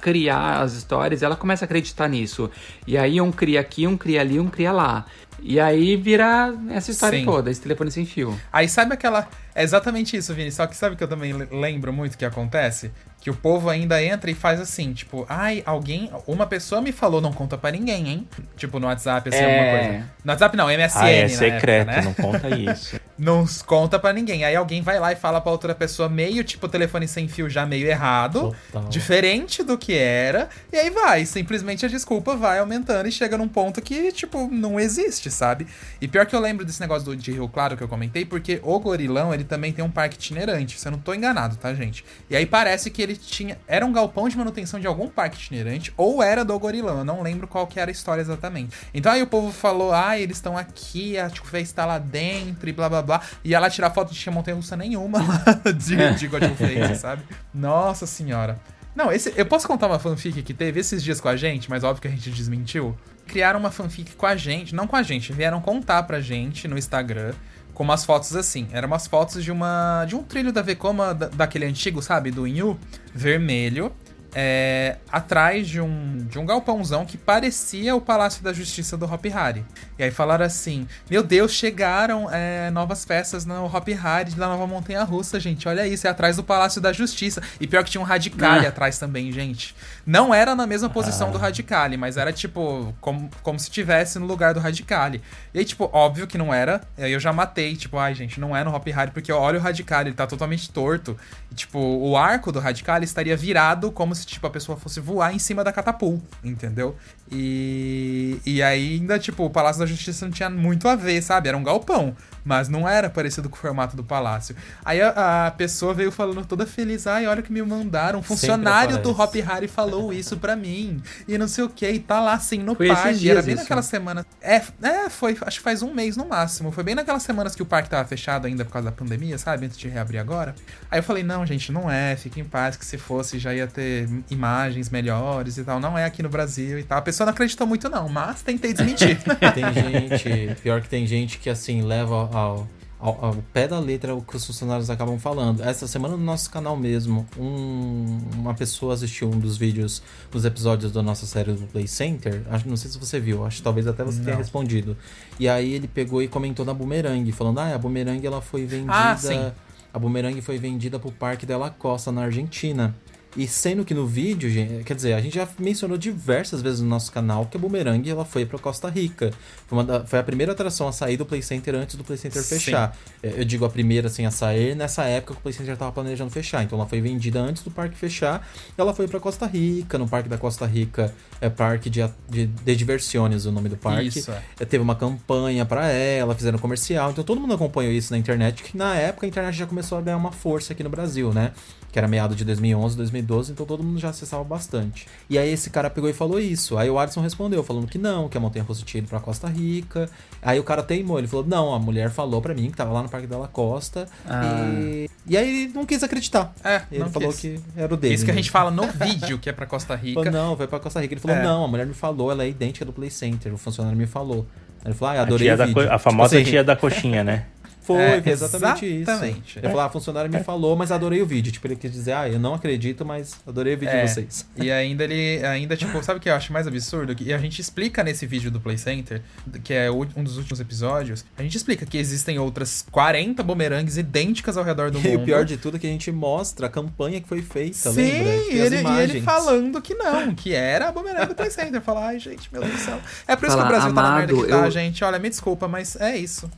criar as histórias ela começa a acreditar nisso. E aí um cria aqui, um cria ali, um cria lá. E aí vira essa história Sim. toda, esse telefone sem fio. Aí sabe aquela. É exatamente isso, Vini. Só que sabe que eu também le- lembro muito que acontece? Que o povo ainda entra e faz assim, tipo, ai, alguém. Uma pessoa me falou, não conta pra ninguém, hein? Tipo, no WhatsApp, assim, É. alguma coisa. No WhatsApp não, MSN. Ah, é na secreto, época, né? não conta isso. Não conta pra ninguém. Aí alguém vai lá e fala pra outra pessoa meio, tipo, telefone sem fio já meio errado, Total. diferente do que era. E aí vai, simplesmente a desculpa vai aumentando e chega num ponto que, tipo, não existe, sabe? E pior que eu lembro desse negócio do, de Rio Claro que eu comentei, porque o Gorilão, ele também tem um parque itinerante, se eu não tô enganado, tá, gente? E aí parece que ele tinha... Era um galpão de manutenção de algum parque itinerante, ou era do Gorilão, eu não lembro qual que era a história exatamente. Então aí o povo falou, ah, eles estão aqui, a Tio Fê está lá dentro e blá blá blá. E lá tirar foto de tinha montanha russa nenhuma lá de, de God of sabe? Nossa senhora. Não, esse, eu posso contar uma fanfic que teve esses dias com a gente, mas óbvio que a gente desmentiu. Criaram uma fanfic com a gente, não com a gente, vieram contar pra gente no Instagram com umas fotos assim. Eram umas fotos de uma de um trilho da Vekoma da, daquele antigo, sabe, do Inhu, vermelho, é, atrás de um, de um galpãozão que parecia o Palácio da Justiça do Hop Hari. E aí falaram assim: Meu Deus, chegaram é, novas peças no Hop Hari da nova Montanha Russa, gente. Olha isso, é atrás do Palácio da Justiça. E pior que tinha um Radicale Ah. atrás também, gente. Não era na mesma posição do Radicale, mas era tipo, como, como se tivesse no lugar do Radicale. E aí, tipo, óbvio que não era. Aí eu já matei, tipo, ai, gente, não é no Hop Hari, porque olha o Radicale, ele tá totalmente torto. E, tipo, o arco do Radicale estaria virado como se, tipo, a pessoa fosse voar em cima da catapulta, entendeu? E, e ainda, tipo, o Palácio da Justiça não tinha muito a ver, sabe? Era um galpão, mas não era parecido com o formato do palácio. Aí a, a pessoa veio falando toda feliz, ai, olha o que me mandaram, um funcionário do Hop. Hari falou isso pra mim, e não sei o que, e tá lá assim no Foi parque, era bem isso. naquela semana. É, é, foi, acho que faz um mês no máximo. Foi bem naquelas semanas que o parque tava fechado ainda por causa da pandemia, sabe? Antes de reabrir agora. Aí eu falei, não, gente, não é, fique em paz, que se fosse já ia ter imagens melhores e tal. Não é aqui no Brasil e tal. A pessoa não acreditou muito, não, mas tentei desmentir. Tem gente, pior que tem gente que assim leva ao, ao, ao pé da letra o que os funcionários acabam falando. Essa semana no nosso canal mesmo, um- uma pessoa assistiu um dos vídeos, dos episódios da nossa série do Play Center. Acho, não sei se você viu, acho que talvez até você tenha Não. respondido. E aí ele pegou e comentou na Boomerang, falando: Ah, a Boomerang ela foi vendida. Ah. A Boomerang foi vendida pro Parque Della Costa, na Argentina. E sendo que no vídeo, gente, quer dizer, a gente já mencionou diversas vezes no nosso canal que a Boomerang ela foi para Costa Rica. Foi, da- foi a primeira atração a sair do Play Center antes do Play Center Sim. fechar. É, Eu digo a primeira assim a sair nessa época que o Play Center estava planejando fechar. Então ela foi vendida antes do parque fechar. Ela foi para Costa Rica. No parque da Costa Rica é parque de, de, de diversiones o nome do parque. Isso, é. É, Teve uma campanha pra ela, fizeram comercial, então todo mundo acompanhou isso na internet, que na época a internet já começou a ganhar uma força aqui no Brasil, né? Que era meado de 2011, 2012, então todo mundo já acessava bastante. E aí esse cara pegou e falou isso. Aí o Alisson respondeu, falando que não, que a Montanha Russa tinha ido pra Costa Rica. Aí o cara teimou, ele falou, não, a mulher falou pra mim que tava lá no Parque Della Costa. Ah. E... e aí ele não quis acreditar. É, Ele não falou quis. que era o dele. Isso que a mesmo. gente fala no vídeo, que é pra Costa Ele Rica. falou, não, vai pra Costa Rica. Ele falou, É. não, a mulher me falou, ela é idêntica do Play Center. O funcionário me falou. Ele falou, ah, A, adorei tia o da vídeo. co- a famosa Tipo assim, tia da coxinha, né? Foi, É, foi exatamente, exatamente. isso. Ele falou, ah, a funcionária me falou, mas adorei o vídeo. Tipo, ele quis dizer, ah, eu não acredito, mas adorei o vídeo É, de vocês. E ainda ele, ainda, tipo, sabe o que eu acho mais absurdo? E a gente explica nesse vídeo do Play Center, que é um dos últimos episódios, a gente explica que existem outras 40 bumerangues idênticas ao redor do E mundo. o pior de tudo é que a gente mostra a campanha que foi feita, Sim, lembra? e as ele, e ele falando que não, que era a bumerangue do Play Center. Falar, ai, gente, meu Deus do céu. É por isso Fala, que o Brasil tá na merda amado, que tá, eu- gente. Olha, me desculpa, mas é isso.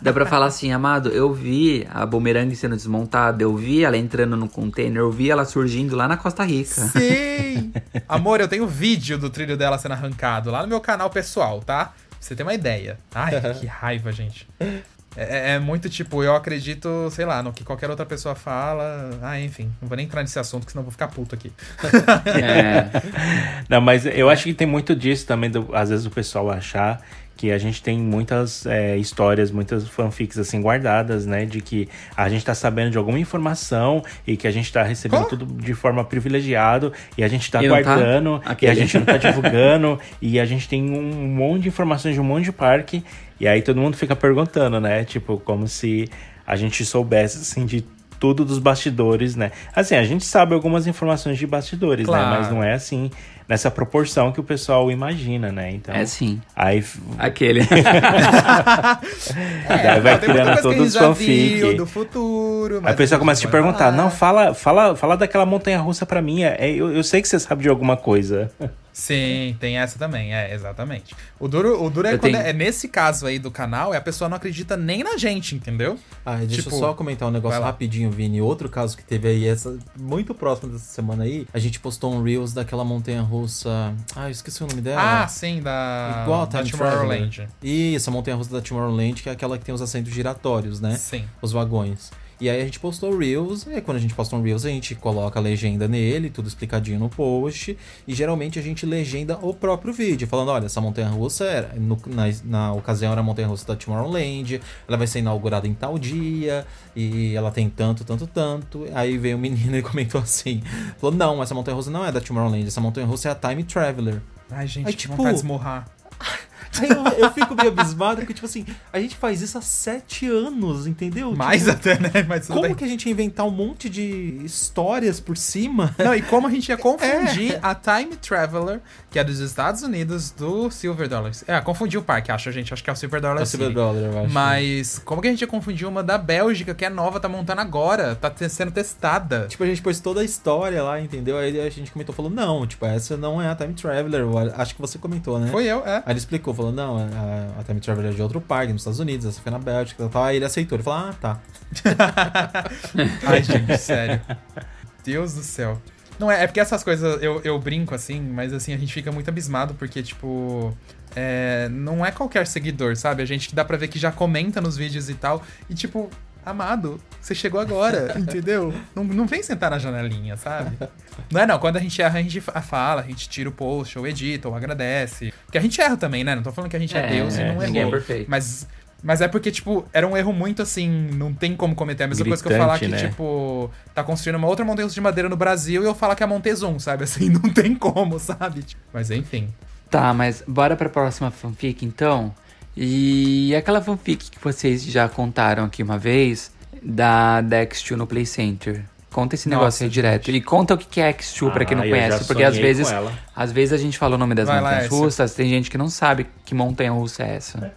Dá pra falar assim, amado, eu vi a bumerangue sendo desmontada, eu vi ela entrando no container, eu vi ela surgindo lá na Costa Rica. Sim! Amor, eu tenho vídeo do trilho dela sendo arrancado lá no meu canal pessoal, tá? Pra você ter uma ideia. Ai, que raiva, gente. É, é muito tipo, eu acredito, sei lá, no que qualquer outra pessoa fala. Ah, enfim, não vou nem entrar nesse assunto, que senão eu vou ficar puto aqui. É, Não, mas eu acho que tem muito disso também, do- às vezes o pessoal achar que a gente tem muitas é, histórias, muitas fanfics assim guardadas, né? De que a gente tá sabendo de alguma informação e que a gente tá recebendo Oh. tudo de forma privilegiada e a gente tá E tá? guardando e Aquele. a gente não tá divulgando e a gente tem um monte de informações de um monte de parque e aí todo mundo fica perguntando, né? Tipo, como se a gente soubesse assim de tudo dos bastidores, né? Assim, a gente sabe algumas informações de bastidores, Claro. né? Mas não é assim, nessa proporção que o pessoal imagina, né? Então, É sim. aí Aquele. Daí vai criando os já fanfic. viu do futuro. Aí mas a pessoa começa a te perguntar, falar. não, fala, fala, fala daquela montanha russa pra mim. É, eu, eu sei que você sabe de alguma coisa. Sim, tem essa também, é, exatamente. O duro, o duro é tenho- é, é nesse caso aí do canal, é a pessoa não acredita nem na gente, entendeu? Ah, deixa Tipo, eu só comentar um negócio rapidinho, Vini. Outro caso que teve aí, essa, muito próximo dessa semana aí, a gente postou um Reels daquela montanha russa. Ah, eu esqueci o nome dela. Ah, sim, da, Igual a da Tomorrowland. Traveler. Isso, a montanha russa da Tomorrowland, que é aquela que tem os assentos giratórios, né? Sim. Os vagões. E aí a gente postou o Reels, e quando a gente posta um Reels, a gente coloca a legenda nele, tudo explicadinho no post, e geralmente a gente legenda o próprio vídeo, falando, olha, essa montanha russa era, no- na, na ocasião era a montanha russa da Tomorrowland, ela vai ser inaugurada em tal dia, e ela tem tanto, tanto, tanto. Aí veio um menino e comentou assim, falou, não, essa montanha russa não é da Tomorrowland, essa montanha russa é a Time Traveler. Ai, gente, Aí, tipo, vontade de esmurrar. Aí eu, eu fico meio abismado, porque, tipo assim, a gente faz isso há sete anos, entendeu? Mais Tipo, até, né? Mas como bem. que a gente ia inventar um monte de histórias por cima? Não, e como a gente ia confundir É. a Time Traveler, que é dos Estados Unidos, do Silver Dollars. É, confundir o parque, acho, gente. Acho que é o Silver Dollar É o Silver. Dollar, eu acho. Mas como que a gente ia confundir uma da Bélgica, que é nova, tá montando agora, tá sendo testada? Tipo, a gente pôs toda a história lá, entendeu? Aí a gente comentou, falou, não, tipo, essa não é a Time Traveler. Acho que você comentou, né? Foi eu, é. Aí ele explicou, falou, não, a, a Time Traveler é de outro parque, nos Estados Unidos, essa foi na Bélgica e tal. Aí ele aceitou, ele falou, ah, tá. Ai, gente, sério. Deus do céu. Não, é, é porque essas coisas eu, eu brinco assim, mas assim, a gente fica muito abismado porque, tipo. é, não é qualquer seguidor, sabe? A gente que dá pra ver que já comenta nos vídeos e tal. E, tipo, amado, você chegou agora, entendeu? Não, não vem sentar na janelinha, sabe? Não é não, quando a gente erra, a gente fa- fala, a gente tira o post, ou edita, ou agradece. Porque a gente erra também, né? Não tô falando que a gente é, É, Deus e é, não errou. é perfeito. Mas, mas é porque, tipo, era um erro muito assim, não tem como cometer. A mesma coisa que eu Gritante, falar que, né? tipo, tá construindo uma outra montanha de madeira no Brasil e eu falar que é a Montezum, sabe? Assim, não tem como, sabe? Tipo, Mas enfim. Tá, mas bora pra próxima fanfic então. E aquela fanfic que vocês já contaram aqui uma vez, da, da X2 no Play Center. Conta esse Nossa, negócio aí direto. E conta o que que é X2 pra quem não Ah, conhece. Porque às vezes, às vezes a gente fala o nome das Vai lá, montanhas Écio. russas, tem gente que não sabe que montanha russa é essa.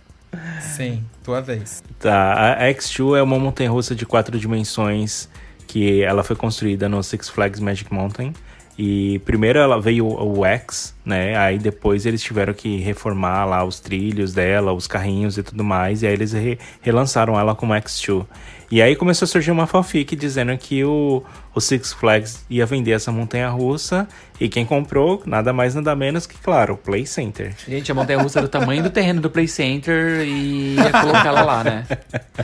Sim, tua vez. Tá, a X2 é uma montanha russa de quatro dimensões que ela foi construída no Six Flags Magic Mountain. E primeiro ela veio o X, né? Aí depois eles tiveram que reformar lá os trilhos dela, os carrinhos e tudo mais. E aí eles re- relançaram ela como X2. E aí começou a surgir uma fanfic dizendo que o, o Six Flags ia vender essa montanha russa. E quem comprou, nada mais nada menos que, claro, o Play Center. Gente, a montanha russa é do tamanho do terreno do Play Center e ia colocar ela lá, né?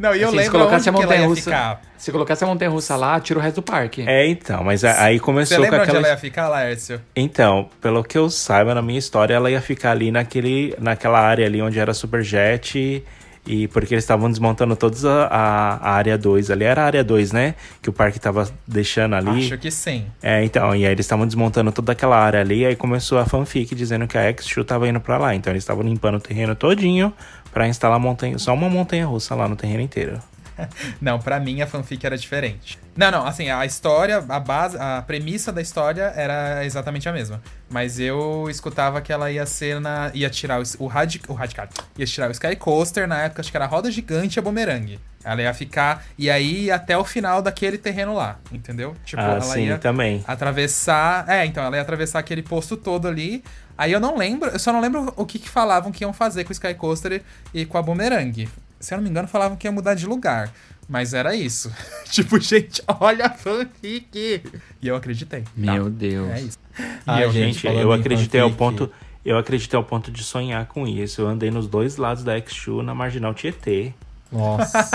Não, e eu Assim, se lembro colocasse onde a que ela ia montanha russa. ficar. Se colocasse a montanha russa lá, tira o resto do parque. É, então, mas a- aí Você começou com lembra onde aquela. ela ia ficar, Laércio? Então, pelo que eu saiba, na minha história, ela ia ficar ali naquele, naquela área ali onde era Superjet e, e porque eles estavam desmontando toda a, a, a área 2 ali. Era a área 2, né? Que o parque tava deixando ali. Acho que sim. É, então, e aí eles estavam desmontando toda aquela área ali, e aí começou a fanfic dizendo que a X-Shoe tava indo pra lá. Então eles estavam limpando o terreno todinho pra instalar montanha, só uma montanha russa lá no terreno inteiro. Não, pra mim a fanfic era diferente. Não, não, assim, a história, a base, a premissa da história era exatamente a mesma. Mas eu escutava que ela ia ser na. ia tirar o, o, radi, o Radical. Ia tirar o Sky Coaster, na época acho que era a roda gigante e a bumerangue. Ela ia ficar. E aí até o final daquele terreno lá, entendeu? Tipo, ah, ela sim, ia também. atravessar. É, então, ela ia atravessar aquele posto todo ali. Aí eu não lembro, eu só não lembro o que, que falavam que iam fazer com o Sky Coaster e, com a Boomerang. Se eu não me engano, falavam que ia mudar de lugar. Mas era isso. tipo, gente, olha a fanfic. E eu acreditei. Meu Tá, Deus. É isso. Ai, eu, gente, eu acreditei ao ponto. Eu acreditei ao ponto de sonhar com isso. Eu andei nos dois lados da X-Shoe na Marginal Tietê. Nossa.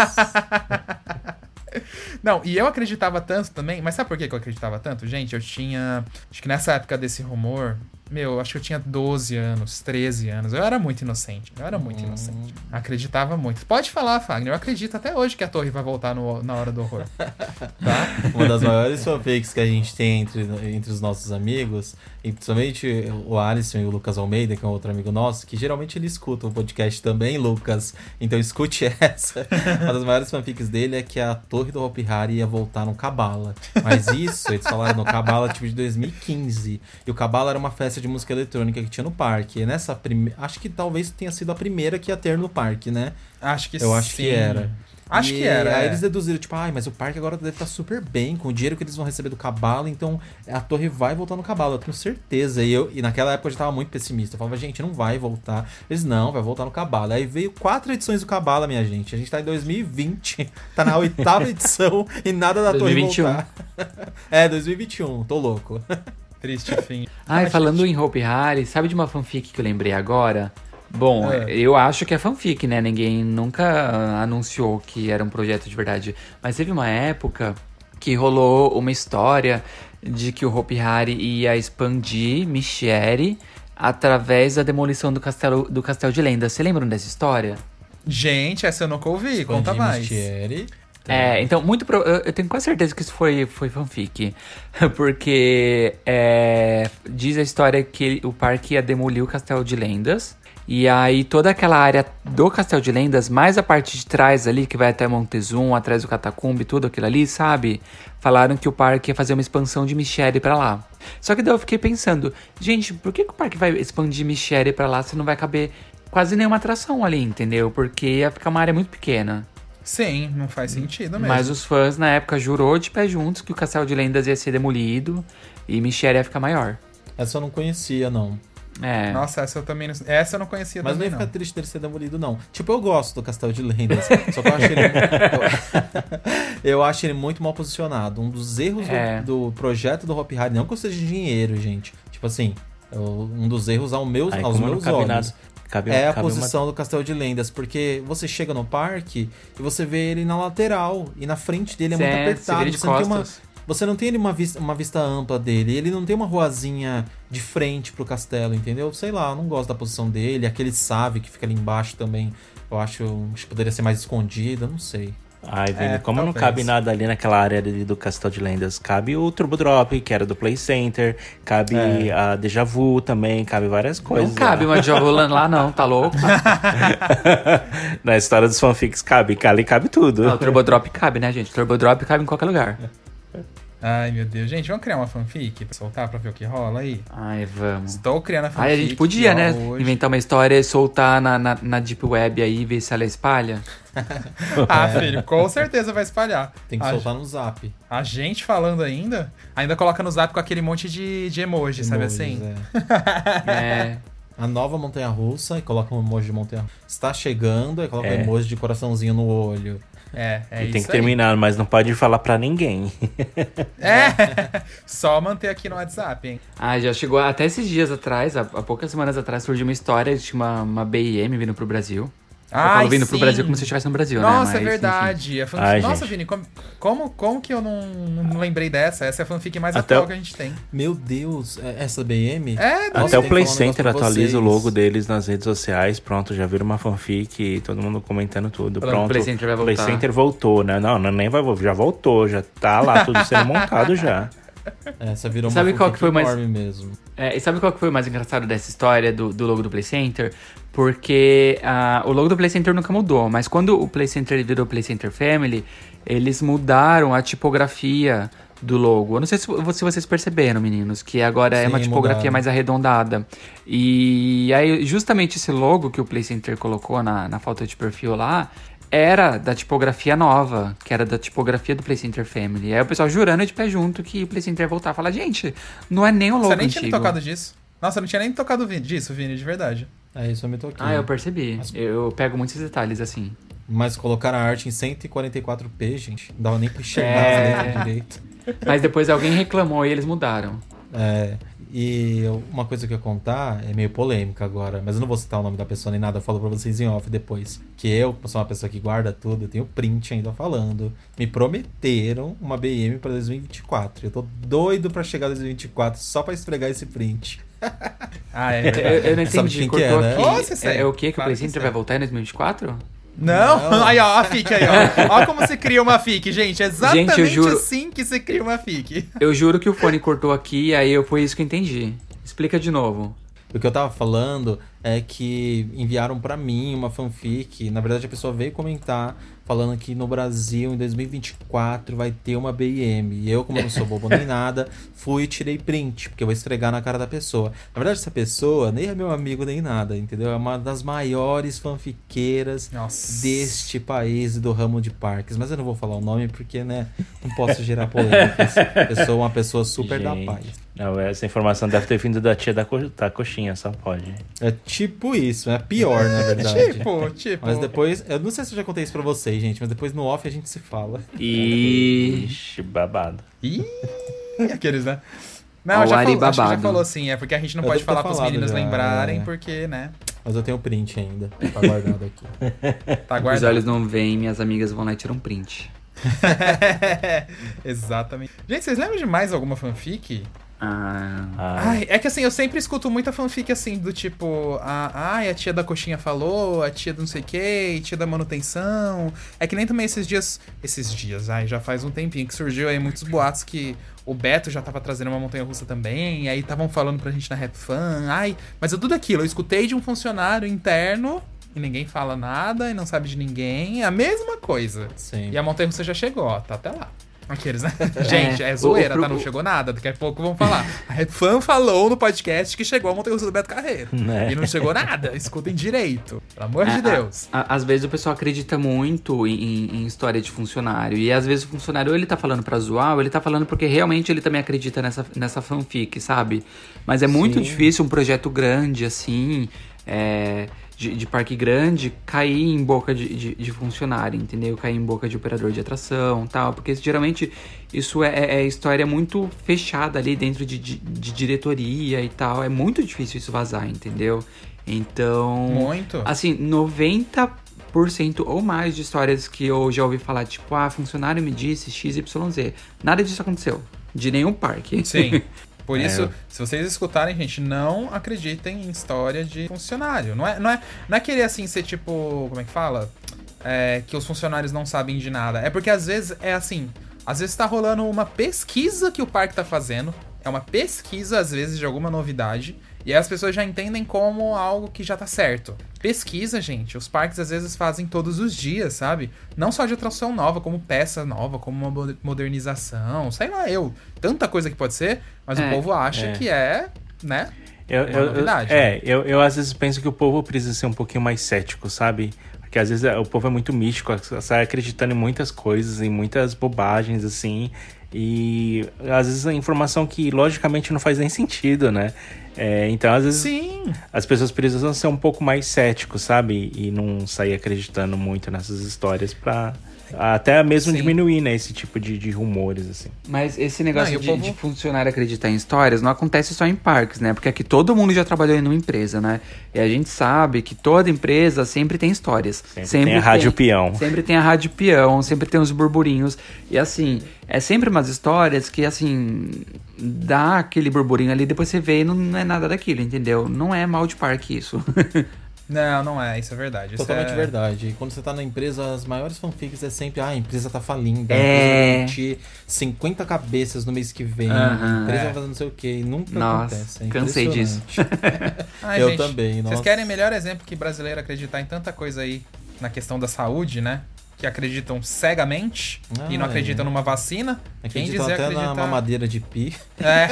Não, e eu acreditava tanto também, mas sabe por que eu acreditava tanto? Gente, eu tinha. Acho que nessa época desse rumor, Meu, eu acho que eu tinha 12 anos, 13 anos. Eu era muito inocente. Eu era muito inocente. Acreditava muito. Pode falar, Fagner. Eu acredito até hoje que a torre vai voltar no- na hora do horror. Tá? Uma das maiores fanfics que a gente tem entre, entre os nossos amigos, e principalmente o Alisson e o Lucas Almeida, que é um outro amigo nosso, que geralmente ele escuta o podcast também, Lucas. Então escute essa. Uma das maiores fanfics dele é que a torre do Hopi Hari ia voltar no Cabala. Mas isso, eles falaram no Cabala tipo de 2015. E o Cabala era uma festa de música eletrônica que tinha no parque. E nessa primeira. Acho que talvez tenha sido a primeira que ia ter no parque, né? Acho que Eu acho sim. que era. Acho E que era. Aí é. eles deduziram, tipo, ai, mas o parque agora deve estar super bem com o dinheiro que eles vão receber do Cabala, então a torre vai voltar no Cabala, eu tenho certeza. E, eu, e naquela época eu já tava muito pessimista. Eu falava, gente, não vai voltar. Eles, não, vai voltar no Cabala. Aí veio quatro edições do Cabala, minha gente. A gente tá em 2020, tá na oitava edição e nada da 2021. torre voltar. é, 2021, tô louco. Triste fim. Ai, falando em Hope Harry, sabe de uma fanfic que eu lembrei agora? Bom, É. eu acho que é fanfic, né? Ninguém nunca ah, anunciou que era um projeto de verdade. Mas teve uma época que rolou uma história de que o Hope Harry ia expandir Michele através da demolição do castelo, do castelo de lendas. Você lembram dessa história? Gente, essa eu nunca ouvi. Conta mais. É, então, muito pro- eu eu tenho quase certeza que isso foi, foi fanfic. Porque é, diz a história que o parque ia demolir o Castelo de Lendas. E aí toda aquela área do Castelo de Lendas, mais a parte de trás ali, que vai até Montezum, atrás do Catacumbi, tudo aquilo ali, sabe? Falaram que o parque ia fazer uma expansão de Michele pra lá. Só que daí eu fiquei pensando, gente, por que, que o parque vai expandir Michele pra lá se não vai caber quase nenhuma atração ali, entendeu? Porque ia ficar uma área muito pequena. Sim, não faz sentido mesmo. Mas os fãs na época jurou de pé juntos que o Castelo de Lendas ia ser demolido e Michelle ia ficar maior. Essa eu não conhecia, não. É. Nossa, essa eu também não... Essa eu não conhecia Mas não também, ia ficar não. triste dele ser demolido, não. Tipo, eu gosto do Castelo de Lendas. só que eu acho ele. eu, eu acho ele muito mal posicionado. Um dos erros do- É. do, projeto do Hopi Hari, não que eu seja de dinheiro, gente. Tipo assim, eu- um dos erros ao meus, Aí, aos não meus olhos. nada, cabe- é a cabe uma- posição do Castelo de Lendas, porque você chega no parque e você vê ele na lateral e na frente dele é muito É, você apertado. de Você não tem uma, você não tem uma vista, uma vista ampla dele, ele não tem uma ruazinha de frente pro castelo, entendeu? Sei lá, eu não gosto da posição dele, aquele save que fica ali embaixo também, eu acho que poderia ser mais escondido, eu não sei. Ai, Vini, É, como não talvez. cabe nada ali naquela área ali do Castelo de Lendas, cabe o Turbo Drop, que era do Play Center, cabe É. a Deja Vu também, cabe várias coisas. Não cabe uma Jogo lá não, tá louco? Na história dos fanfics cabe, ali cabe tudo. Não, o Turbo Drop cabe, né, gente? Turbo Drop cabe em qualquer lugar. Ai, meu Deus. Gente, vamos criar uma fanfic pra soltar pra ver o que rola aí? Ai, vamos. Estou criando a fanfic. Ai, a gente podia, né? hoje. Inventar uma história e soltar na, na, na Deep Web aí e ver se ela espalha. Ah, filho, com certeza vai espalhar. Tem que a, soltar no zap. a gente falando ainda, ainda coloca no zap com aquele monte de, de emoji, sabe Emojis, assim? é. É. A nova montanha russa e coloca um emoji de montanha Está chegando e coloca um É. emoji de coraçãozinho no olho. É, é, e isso tem que aí. terminar, mas não pode falar pra ninguém. É, só manter aqui no WhatsApp, hein? Ah, já chegou até esses dias atrás, há, há poucas semanas atrás, surgiu uma história de uma, uma BIM vindo pro Brasil. Eu Ai, falo vindo pro sim. Brasil como se estivesse no Brasil, né? Nossa, Mas, é verdade. A fanfic- Ai, Nossa, gente. Vini, como, como, como que eu não, não lembrei dessa? Essa é a fanfic mais Até atual o- que a gente tem. Meu Deus, é- essa BM? É, Nossa, Até o Play um Center atualiza o logo deles nas redes sociais. Pronto, já viram uma fanfic e todo mundo comentando tudo. Falando que Pronto. o Play Center vai o Play voltar. Center voltou, né? Não, não, nem vai voltar. Já voltou, já tá lá tudo sendo montado já. Essa virou Sabe uma qual que foi mais- enorme mesmo. É, e sabe qual que foi o mais engraçado dessa história do, do logo do Play Center? Porque ah, o logo do Play Center nunca mudou, mas quando o Play Center virou Play Center Family, eles mudaram a tipografia do logo. Eu não sei se, vocês perceberam, meninos, que agora é uma Sim, tipografia mudaram. mais arredondada. E aí, justamente esse logo que o Play Center colocou na, na foto de perfil lá, era da tipografia nova, que era da tipografia do Play Center Family. Aí o pessoal jurando de pé junto que o Play Center ia voltar. Fala, gente, não é nem o logo Você nem tinha antigo. tocado disso. Nossa, eu não tinha nem tocado disso, Vini, de verdade. É isso eu me toquei. Ah, eu percebi. Eu pego muitos detalhes assim. Mas colocaram a arte em 144p, gente. Não dava nem pra enxergar É. as letras direito. Mas depois alguém reclamou e eles mudaram. É, e uma coisa que eu ia contar é meio polêmica agora, mas eu não vou citar o nome da pessoa nem nada, eu falo pra vocês em off depois. Que eu, sou uma pessoa que guarda tudo, eu tenho print ainda falando. Me prometeram uma BM pra 2024. Eu tô doido pra chegar em 2024 só pra esfregar esse print. Ah, é Eu, verdade. eu não Sabe entendi, quem que é, cortou né? segue. é, é o quê? Que Claro o que Play Center segue. vai voltar em 2024? Não? Não. Aí, ó, a FIC aí, ó. Ó como se cria uma FIC, gente. É exatamente Gente, eu juro- assim que se cria uma FIC. Eu juro que o fone cortou aqui e aí eu, foi isso que eu entendi. Explica de novo. O que eu tava falando é que enviaram pra mim uma fanfic. Na verdade, a pessoa veio comentar falando que no Brasil, em 2024, vai ter uma BIM. E eu, como não sou bobo nem nada, fui e tirei print, porque eu vou esfregar na cara da pessoa. Na verdade, essa pessoa nem é meu amigo nem nada, entendeu? É uma das maiores fanfiqueiras Nossa. deste país do ramo de parques. Mas eu não vou falar o nome porque, né, não posso gerar polêmicas. Eu sou uma pessoa super da Gente, paz. Não, essa informação deve ter vindo da tia da, co da coxinha, só pode. É tipo isso, é pior, na verdade. Tipo, tipo. Mas depois, eu não sei se eu já contei isso pra vocês, gente, mas depois no off a gente se fala. Ixi, babado. Ih, aqueles, né? Não, já falou, acho que já babado. falou sim. É porque a gente não Eu pode falar pros meninos já, lembrarem, é. porque, né? Mas eu tenho o print ainda, tá guardado aqui. Tá Os guardado. olhos não veem, minhas amigas vão lá e tiram um print. Exatamente. Gente, vocês lembram de mais alguma fanfic? Ah. Ah, Ai, é que assim, eu sempre escuto muita fanfic assim, do tipo, a, ai, a tia da coxinha falou, a tia do não sei o que, tia da manutenção. É que nem também esses dias. Esses dias, ai, já faz um tempinho que surgiu aí muitos boatos que o Beto já tava trazendo uma montanha russa também, e aí estavam falando pra gente na Rap Fan, ai, mas é tudo aquilo, eu escutei de um funcionário interno. E ninguém fala nada e não sabe de ninguém. É a mesma coisa. Sim. E a montanha russa já chegou, ó, tá até lá. Aqueles, né? Gente, é zoeira, o- tá? Não o- chegou nada. Daqui a pouco vão falar. A Fan falou no podcast que chegou a montanha russa do Beto Carreiro. Né? E não chegou nada. Escutem direito. Pelo amor É, de a- Deus. a- às vezes o pessoal acredita muito em, em história de funcionário. E às vezes o funcionário ou ele tá falando pra zoar, ou ele tá falando porque realmente ele também acredita nessa, nessa fanfic, sabe? Mas é muito Sim. difícil um projeto grande assim. é, de, de parque grande cair em boca de, de, de funcionário, entendeu? Cair em boca de operador de atração tal. Porque geralmente isso é, é história muito fechada ali dentro de, de, de diretoria e tal. É muito difícil isso vazar, entendeu? Então. Muito. Assim, 90% ou mais de histórias que eu já ouvi falar, tipo, ah, funcionário me disse XYZ. Nada disso aconteceu. De nenhum parque. Sim. Por É, isso, se vocês escutarem, gente, não acreditem em história de funcionário. Não é, não é, não é querer assim ser tipo. Como é que fala? É, que os funcionários não sabem de nada. É porque às vezes é assim. Às vezes tá rolando uma pesquisa que o parque tá fazendo. É uma pesquisa, às vezes, de alguma novidade. E aí as pessoas já entendem como algo que já tá certo. Pesquisa, gente. Os parques às vezes fazem todos os dias, sabe? Não só de atração nova, como peça nova, como uma mo- modernização. Sei lá, eu. Tanta coisa que pode ser, mas É, o povo acha é. que é, né? Eu, Uma eu- eu- novidade, é, eu, eu às vezes penso que o povo precisa ser um pouquinho mais cético, sabe? Porque às vezes é- o povo é muito místico, sai acreditando em muitas coisas, em muitas bobagens, assim. E às vezes a informação que logicamente não faz nem sentido, né? É, então, às vezes, Sim. as pessoas precisam ser um pouco mais céticos, sabe? E não sair acreditando muito nessas histórias pra até mesmo Sim. diminuir, né? Esse tipo de, de rumores, assim. Mas esse Não, negócio e o de, povo- de funcionário acreditar em histórias não acontece só em parques, né? Porque aqui todo mundo já trabalhou em uma empresa, né? E a gente sabe que toda empresa sempre tem histórias. Sempre tem a rádio peão. Sempre tem a rádio peão, sempre tem os burburinhos. E assim, é sempre umas histórias que, assim, dá aquele burburinho ali, depois você vê e não, não é nada daquilo, entendeu? Não é mal de parque isso. Não, não é. Isso é verdade. Isso Totalmente é... verdade. E quando você tá na empresa, as maiores fanfics é sempre, ah, a empresa tá falindo, a É. empresa vai demitir 50 cabeças no mês que vem, a Aham. empresa É. vai fazer não sei o que, nunca Nossa, acontece. É cansei disso. Ai, Eu gente, também, Vocês nossa. querem melhor exemplo que brasileiro acreditar em tanta coisa aí na questão da saúde, né? Que acreditam cegamente e não Ah, acreditam é. numa vacina. Acreditam Quem dizer até acreditar... na mamadeira de pi. É,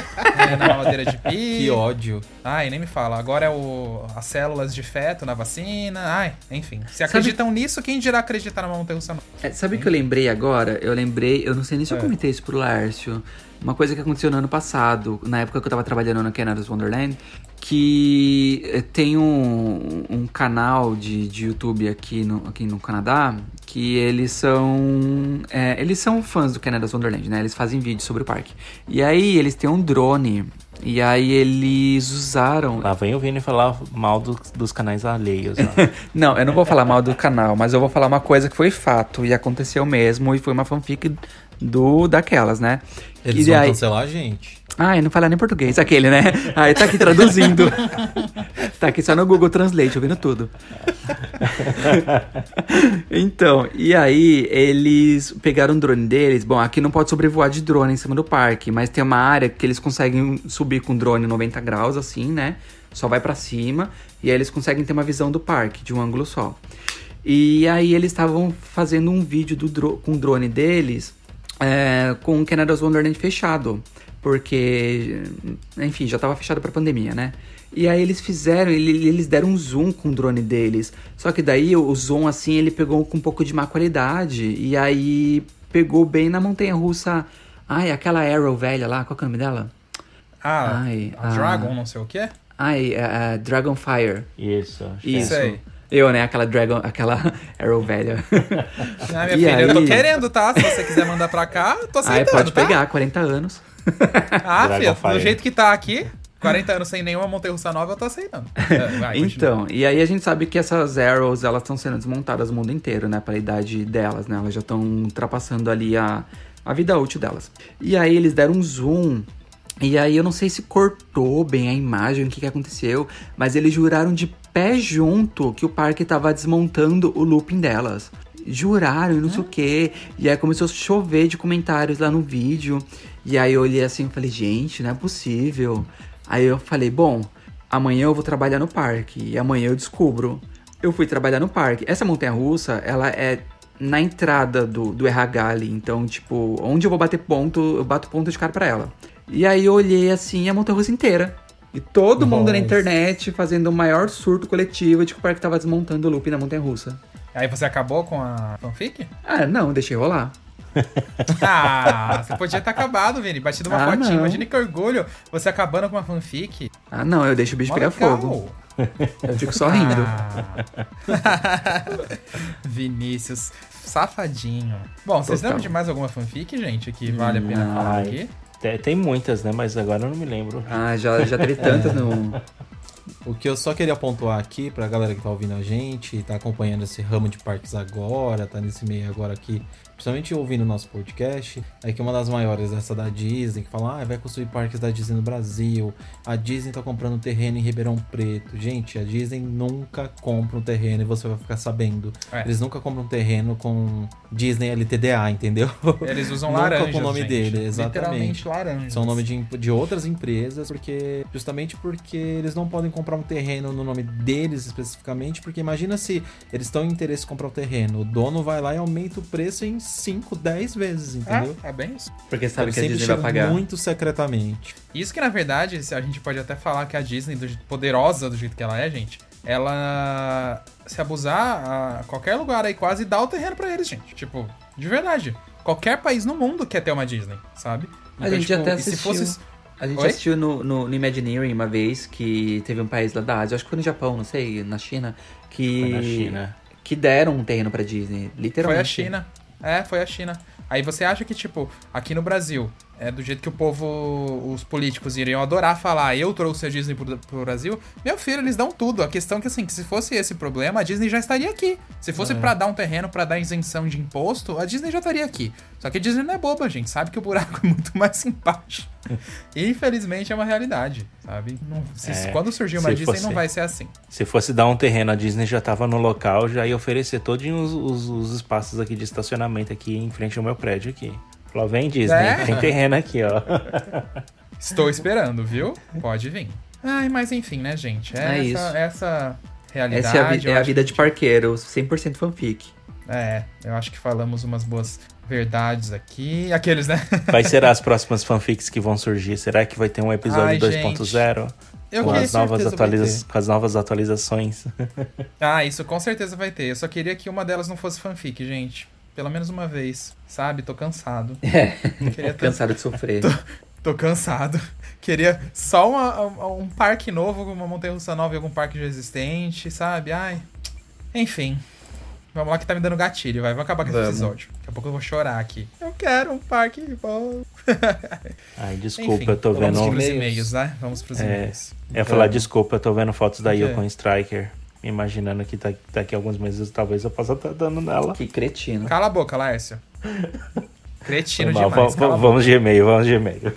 é, na mamadeira de pi. Que ódio. Ai, nem me fala. Agora é o as células de feto na vacina. Ai, enfim. Se acreditam nisso, quem dirá acreditar numa montanha russa? É, sabe o que eu lembrei agora? Eu lembrei, eu não sei nem se eu É. comentei isso pro Lárcio. Uma coisa que aconteceu no ano passado, na época que eu tava trabalhando no Canada's Wonderland, que eh, tem um, um canal de, de YouTube aqui no, aqui no Canadá que eles são. é, eles são fãs do Canada's Wonderland, né? Eles fazem vídeos sobre o parque. E aí eles têm um drone. E aí eles usaram. Lá vem o Vini falar mal do- dos canais alheios. ó. Não, eu não vou falar mal do canal, mas eu vou falar uma coisa que foi fato e aconteceu mesmo e foi uma fanfic do daquelas, né? Eles e vão aí... cancelar a gente. Ah, eu não falo nem português, aquele, né? Aí tá aqui traduzindo. tá aqui só no Google Translate, ouvindo tudo. então, e aí eles pegaram o drone deles. Bom, aqui não pode sobrevoar de drone em cima do parque, mas tem uma área que eles conseguem subir com drone 90 graus, assim, né? Só vai pra cima. E aí eles conseguem ter uma visão do parque de um ângulo só. E aí eles estavam fazendo um vídeo do dro- com o drone deles é, com o Canada's Wonderland fechado. Porque, enfim, já tava fechado pra pandemia, né? E aí eles fizeram, ele- eles deram um zoom com o drone deles. Só que daí o zoom, assim, ele pegou com um pouco de má qualidade. E aí pegou bem na montanha russa. Ai, aquela Arrow velha lá, qual que é o nome dela? Ah, Ai, a. Dragon, não sei o quê? Ai, a, a Dragonfire. Isso, acho que é. Isso. Sei. Eu, né? Aquela Dragon, aquela Arrow velha. Ah, minha E filha, eu tô aí? querendo, tá? Se você quiser mandar pra cá, tô Ai, aceitando, pode tá? pegar, 40 anos. Ah, filha, do jeito que tá aqui, 40 anos sem nenhuma montanha-russa nova, eu tô aceitando. É, vai, continua. Então, e aí a gente sabe que essas Arrows, elas estão sendo desmontadas no mundo inteiro, né? Pela idade delas, né? Elas já estão ultrapassando ali a, a vida útil delas. E aí eles deram um zoom. E aí eu não sei se cortou bem a imagem, o que, que aconteceu. Mas eles juraram de pé junto que o parque tava desmontando o looping delas. Juraram e não sei o quê. E aí começou a chover de comentários lá no vídeo. E aí eu olhei assim e falei, gente, não é possível. Aí eu falei, bom, amanhã eu vou trabalhar no parque e amanhã eu descubro. Eu fui trabalhar no parque. Essa montanha russa, ela é na entrada do, do RH ali. Então, tipo, onde eu vou bater ponto, eu bato ponto de cara pra ela. E aí eu olhei assim a montanha russa inteira. E todo mundo na internet fazendo o maior surto coletivo de que o parque tava desmontando o loop na montanha russa. Aí você acabou com a fanfic? Ah, não, deixei rolar. Ah, você podia ter acabado, Vini. Batido uma Ah, fotinha. não. Imagina que orgulho você acabando com uma fanfic. Ah, não, eu deixo o bicho Mó pegar legal. fogo. Eu fico só rindo. Ah. Vinícius, safadinho. Bom, vocês Total. lembram de mais alguma fanfic, gente, que vale a pena Não. falar Ai. aqui? Tem, muitas, né? Mas agora eu não me lembro. Ah, já, já teve tantas no. O que eu só queria pontuar aqui pra galera que tá ouvindo a gente, tá acompanhando esse ramo de parques agora, tá nesse meio agora aqui, principalmente ouvindo o nosso podcast, é que uma das maiores é essa da Disney, que fala, ah, vai construir parques da Disney no Brasil, a Disney tá comprando terreno em Ribeirão Preto. Gente, a Disney nunca compra um terreno e você vai ficar sabendo. É. Eles nunca compram um terreno com Disney LTDA, entendeu? Eles usam Nunca laranjas, com o nome gente. dele, exatamente. Literalmente laranjas. São nome de, de outras empresas, porque justamente porque eles não podem comprar um terreno no nome deles especificamente, porque imagina se eles estão em interesse em comprar o terreno, o dono vai lá e aumenta o preço em 5, 10 vezes, entendeu? É, é bem isso. Porque sabe Eles que a Disney vai chegam pagar. muito secretamente. Isso que, na verdade, a gente pode até falar que a Disney, do jeito- poderosa do jeito que ela é, gente, ela se abusar a qualquer lugar aí quase dá o terreno pra eles, gente. Tipo, de verdade. Qualquer país no mundo quer ter uma Disney, sabe? A gente tipo, até e se assistiu. fosse A gente Oi? assistiu no, no, no Imagineering uma vez que teve um país lá da Ásia, acho que foi no Japão, não sei, na China, que. Foi na China. Que deram um terreno pra Disney. Literalmente. Foi a China. É, foi a China. Aí você acha que, tipo, aqui no Brasil, é do jeito que o povo, os políticos iriam adorar falar, eu trouxe a Disney pro, pro Brasil, meu filho, eles dão tudo. A questão é que, assim, que se fosse esse problema, a Disney já estaria aqui. Se fosse pra dar um terreno, pra dar isenção de imposto, a Disney já estaria aqui. Só que a Disney não é boba, gente. Sabe que o buraco é muito mais embaixo. E, infelizmente, é uma realidade, sabe? Não- se- É, quando surgir uma Disney, não fosse- vai ser assim. Se fosse dar um terreno, a Disney já tava no local, já ia oferecer todos os, os- os espaços aqui de estacionamento aqui em frente ao meu prédio aqui. Falou, vem Disney, É? tem terreno aqui, ó. Estou esperando, viu? Pode vir. Ai, mas enfim, né, gente? É, É essa, isso. essa realidade. Essa é a, vi- é a vida que, de parqueiro, 100% fanfic. É, eu acho que falamos umas boas verdades aqui. Aqueles, né? Quais serão as próximas fanfics que vão surgir? Será que vai ter um episódio Ai, 2.0? Eu Com as, novas vai atualiza- com as novas atualizações. Ah, isso com certeza vai ter. Eu só queria que uma delas não fosse fanfic, gente. Pelo menos uma vez, sabe? Tô cansado. É, cansado de sofrer. Tô cansado. Queria só uma- um, parque novo, uma montanha russa nova em algum parque já existente, sabe? Ai. Enfim. Vamos lá que tá me dando gatilho, vai. Vamos acabar com esse Vamos. episódio. Daqui a pouco eu vou chorar aqui. Eu quero um parque bom. Ai, desculpa, Enfim, eu tô Vamos vendo. pros E-mails. né? Vamos pros É, e-mails. eu ia falar desculpa, eu tô vendo fotos da O quê? Yukon Striker. Imaginando que tá- daqui a alguns meses talvez eu possa estar dando nela. Que cretino. Cala a boca, Laércio. Cretino mal, demais. va- cala a boca. vamos de e-mail, vamos de e-mail.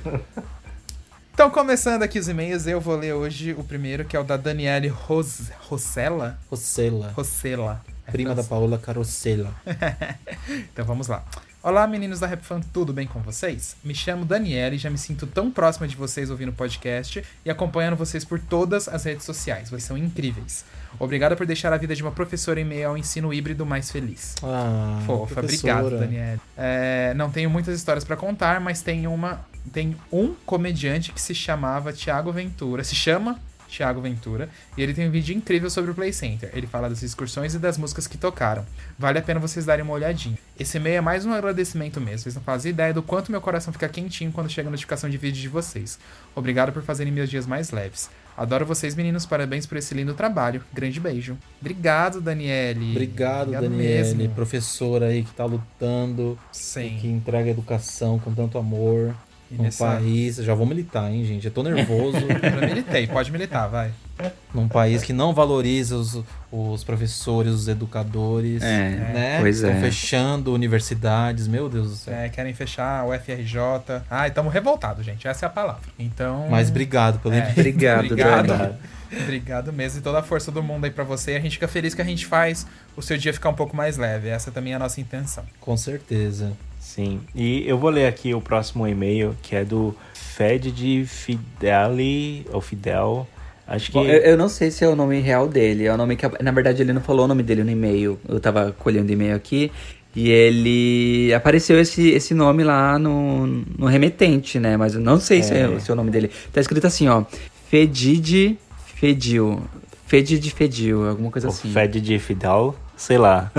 Então, começando aqui os e-mails, eu vou ler hoje o primeiro, que é o da Daniele Ros... Rossella. Rossella, Rossella. É prima da. Paola Carosella. Então vamos lá. Olá, meninos da RapFan, tudo bem com vocês? Me chamo Daniela e já me sinto tão próxima de vocês ouvindo o podcast e acompanhando vocês por todas as redes sociais. Vocês são incríveis. Obrigada por deixar a vida de uma professora em meio ao ensino híbrido mais feliz. Ah, Fofa, obrigado, Daniela. É, não tenho muitas histórias pra contar, mas tem uma. Tem um comediante que se chamava Tiago Ventura. Se chama Tiago Ventura. E ele tem um vídeo incrível sobre o Play Center. Ele fala das excursões e das músicas que tocaram. Vale a pena vocês darem uma olhadinha. Esse e-mail é mais um agradecimento mesmo. Vocês não fazem ideia do quanto meu coração fica quentinho quando chega a notificação de vídeo de vocês. Obrigado por fazerem meus dias mais leves. Adoro vocês, meninos. Parabéns por esse lindo trabalho. Grande beijo. Obrigado, Daniele. Obrigado, Daniele, mesmo. professora aí que tá lutando, Sim. que entrega educação com tanto amor E num nessa- país. Já vou militar, hein, gente? Eu tô nervoso. Eu militei, pode militar, vai. num país que não valoriza os, os professores, os educadores. É, né? pois Estão é. fechando universidades, meu Deus do céu. É, querem fechar o FRJ. Ah, estamos revoltados, gente. Essa é a palavra. Então. Mas obrigado pelo É. Obrigado, Obrigado. Obrigado mesmo e toda a força do mundo aí pra você. A gente fica feliz que a gente faz o seu dia ficar um pouco mais leve. Essa também é a nossa intenção. Com certeza. Sim, e eu vou ler aqui o próximo e-mail, que é do Fed de Fideli, ou Fidel. Acho que. Bom, eu, eu não sei se é o nome real dele. É o nome que. Na verdade, ele não falou o nome dele no e-mail. Eu tava colhendo e-mail aqui. E ele. Apareceu esse, esse nome lá no, no remetente, né? Mas eu não sei se é o seu nome dele. Tá escrito assim, ó. Fedide Fedil. Fedide Fedil, alguma coisa o assim. Fed de Fidel, sei lá.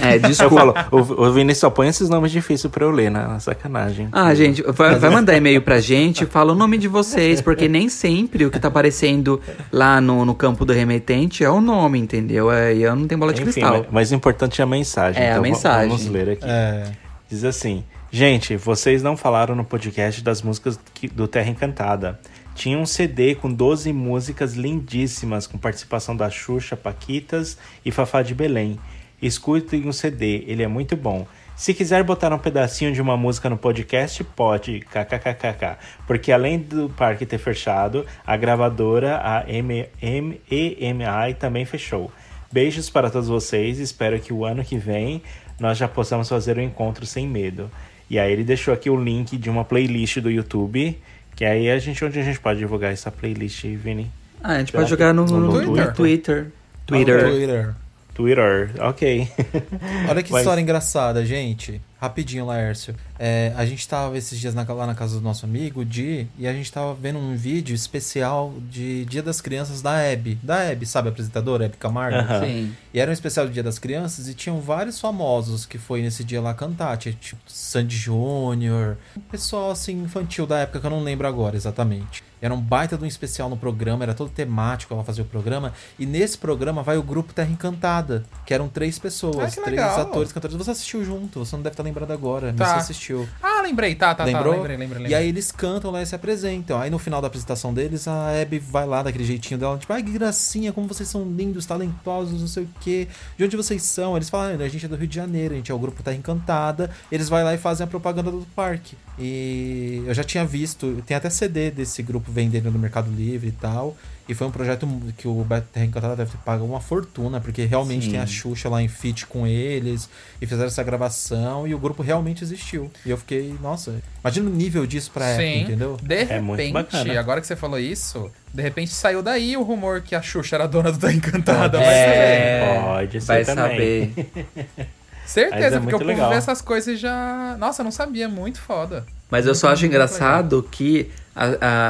É, Eu desculpa. falo, o, o Vini só põe esses nomes difíceis pra eu ler, né? Sacanagem. Ah, gente, vai, vai mandar e-mail pra gente, fala o nome de vocês, porque nem sempre o que tá aparecendo lá no, no campo do remetente é o nome, entendeu? É, e eu não tenho bola de Enfim, cristal. mas, mas o importante é a mensagem. É, a então va- mensagem. Vamos ler aqui. É. Diz assim: Gente, vocês não falaram no podcast das músicas que- do Terra Encantada. Tinha um CD com 12 músicas lindíssimas, com participação da Xuxa, Paquitas e Fafá de Belém. Escutem o CD, ele é muito bom. Se quiser botar um pedacinho de uma música no podcast, pode, kkkk. Porque além do parque ter fechado, a gravadora, a EMI, também fechou. Beijos para todos vocês, espero que o ano que vem nós já possamos fazer o encontro sem medo. E aí ele deixou aqui o link de uma playlist do YouTube, que aí a gente onde a gente pode divulgar essa playlist, Vini? Ah, a gente Será pode jogar no, no, no Twitter. Twitter? Twitter. Twitter. Ok. Olha que Mas- história engraçada, gente. Rapidinho, Laércio. É, a gente tava esses dias na- lá na casa do nosso amigo, Di, e a gente tava vendo um vídeo especial de Dia das Crianças da Hebe. Da Hebe, sabe a apresentadora, Hebe Camargo? Sim. E era um especial do Dia das Crianças e tinham vários famosos que foi nesse dia lá cantar. Tinha tipo Sandy Júnior, um pessoal assim infantil da época que eu não lembro agora exatamente. Era um baita de um especial no programa, era todo temático ela fazia o programa. E nesse programa vai o grupo Terra Encantada, que eram três pessoas, Ah, três legal. atores, cantores. Você assistiu junto, você não deve estar lembrado agora, mas Tá. você assistiu. Ah, lembrei, tá, tá, Lembrou? tá. Lembrei, lembrei, lembrei. E aí eles cantam lá e se apresentam. Aí no final da apresentação deles, a Abby vai lá daquele jeitinho dela, tipo, ai que gracinha, como vocês são lindos, talentosos, não sei o quê. De onde vocês são? Eles falam, ah, a gente é do Rio de Janeiro, a gente é o grupo Terra Encantada. Eles vão lá e fazem a propaganda do parque. E eu já tinha visto, tem até CD desse grupo vendendo no Mercado Livre e tal. E foi um projeto que o Beto Terra Encantada deve ter pago uma fortuna, porque realmente Sim. tem a Xuxa lá em feat com eles, e fizeram essa gravação, e o grupo realmente existiu. E eu fiquei, nossa, imagina o nível disso pra época, Sim. entendeu? De É muito repente, bacana. agora que você falou isso, de repente saiu daí o rumor que a Xuxa era dona do Da Encantada. É, Pode ser vai também. saber. Certeza, é porque o povo legal. vê essas coisas e já. Nossa, eu não sabia, muito foda. Mas eu só acho engraçado que a,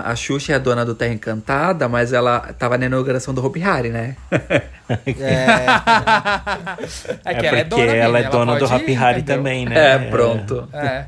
a, a Xuxa é a dona do Terra Encantada, mas ela tava na inauguração do Hopi Hari, né? É, É, que ela é porque dona, ela é dona do pode Happy ir, Hari entendeu? também, né? É, pronto. É.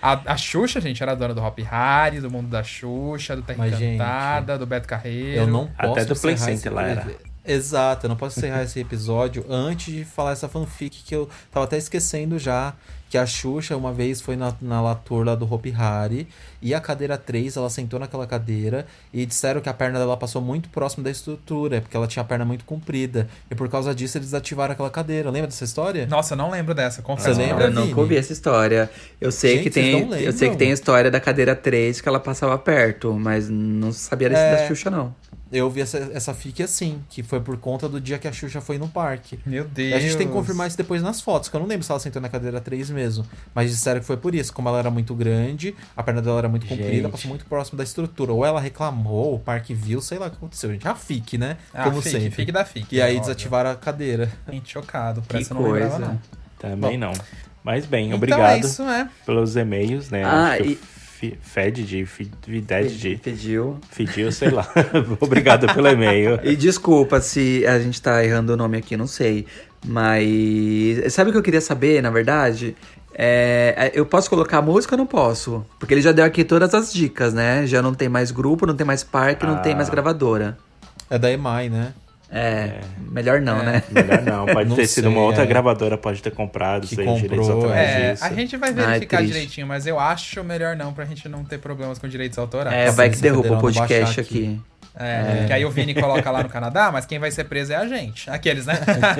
A, a Xuxa, gente, era dona do Hop Hari, do Mundo da Xuxa, do Terra Mas, Encantada, do Beto Carreiro. Eu não posso Até do Play encerrar Center lá era. Exato, eu não posso encerrar esse episódio antes de falar essa fanfic que eu tava até esquecendo já. Que a Xuxa uma vez foi na, na Latour lá do Hopi Hari e a cadeira 3, ela sentou naquela cadeira e disseram que a perna dela passou muito próximo da estrutura, porque ela tinha a perna muito comprida. E por causa disso eles desativaram aquela cadeira. Lembra dessa história? Nossa, eu não lembro dessa, confesso. Você lembra? Eu nunca Vini? ouvi essa história. Eu sei Gente, que tem, eu sei que tem a história da cadeira 3 que ela passava perto, mas não sabia desse É. da Xuxa não. Eu vi essa, essa fic assim, que foi por conta do dia que a Xuxa foi no parque. Meu Deus. E a gente tem que confirmar isso depois nas fotos, que eu não lembro se ela sentou na cadeira 3 mesmo. Mas disseram que foi por isso. Como ela era muito grande, a perna dela era muito comprida, Gente. passou muito próximo da estrutura. Ou ela reclamou, o parque viu, sei lá o que aconteceu, gente. A FIC, né? Ah, Como fique, sempre. fique da fique. E aí óbvio. desativaram a cadeira. Gente, chocado. Por Que essa não lembrava, não. Também não. Mas bem, Então obrigado é isso, né? pelos e-mails, né? Ah, e- Fi- Fed de Fidelidade de Pediu. Fediu, sei lá. obrigado pelo e-mail. E desculpa se a gente tá errando o nome aqui, não sei. Mas. Sabe o que eu queria saber, na verdade? É, eu posso colocar a música ou não posso? Porque ele já deu aqui todas as dicas, né? Já não tem mais grupo, não tem mais parque, não tem mais Ah. gravadora. É da EMAI, né? É, melhor não, né? Melhor não, pode Não ter sido uma outra é. gravadora, pode ter comprado Que seus direitos comprou, autorais É, disso. a gente vai Ai, verificar triste. direitinho, mas eu acho melhor não, pra gente não ter problemas com direitos autorais. É, vai que derruba o podcast baixar aqui. É, que aí o Vini coloca lá no Canadá, mas quem vai ser preso é a gente. Aqueles, né?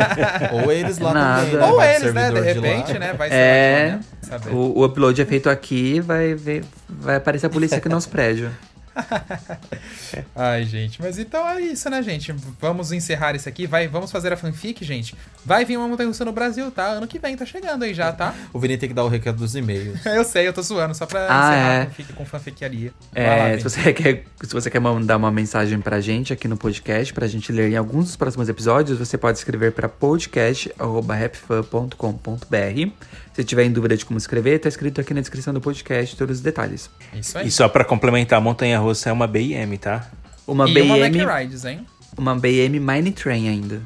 Ou eles lá Nada. também. né? Ou eles, né? De repente, né? Vai ser É, lá, né? Saber. o, o upload é feito aqui, vai ver, vai aparecer a polícia aqui no nosso prédio. Ai, gente, mas então é isso, né, gente? Vamos encerrar isso aqui. Vai, vamos fazer a fanfic, gente. Vai vir uma montanha russa no Brasil, tá? Ano que vem tá chegando aí já, tá? O Vini tem que dar o recado dos e-mails. Eu sei, eu tô zoando, só pra Ah, encerrar é. a fanfic com fanficaria. Lá, É, Vini. se você quer, se você quer mandar uma mensagem pra gente aqui no podcast, pra gente ler em alguns dos próximos episódios, você pode escrever pra podcast@rapfan.com.br. Se tiver em dúvida de como escrever, tá escrito aqui na descrição do podcast todos os detalhes. Isso aí. E só pra complementar, a Montanha Russa é uma BM, tá? Uma e uma BM, Mac Rides, hein? uma BM Mine Train ainda.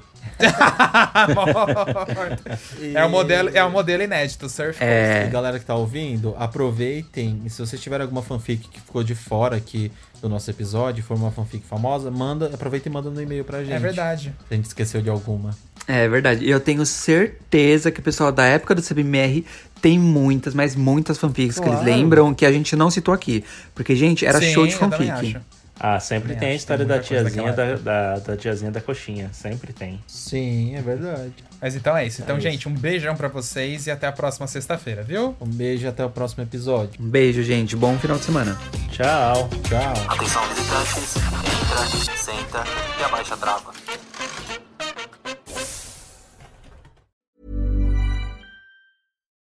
É, o modelo, é o modelo inédito, Surf. E É, galera que tá ouvindo, aproveitem. E se vocês tiverem alguma fanfic que ficou de fora aqui do nosso episódio, for uma fanfic famosa, manda, aproveita e manda no e-mail pra gente. É verdade. Se a gente esqueceu de alguma. é verdade. E eu tenho certeza que o pessoal da época do CBMR tem muitas, mas muitas fanfics que Claro. eles lembram que a gente não citou aqui. Porque, gente, era Sim, show de eu fanfic. acho. Ah, sempre tem a história tem da tiazinha da, da, da tiazinha da coxinha. Sempre tem. Sim, é verdade. Mas então é isso. Então, É gente, um beijão pra vocês e até a próxima sexta-feira, viu? Um beijo e até o próximo episódio. Um beijo, gente. Bom final de semana. Tchau. Tchau. Atenção visitantes, entra, senta e abaixa a trava.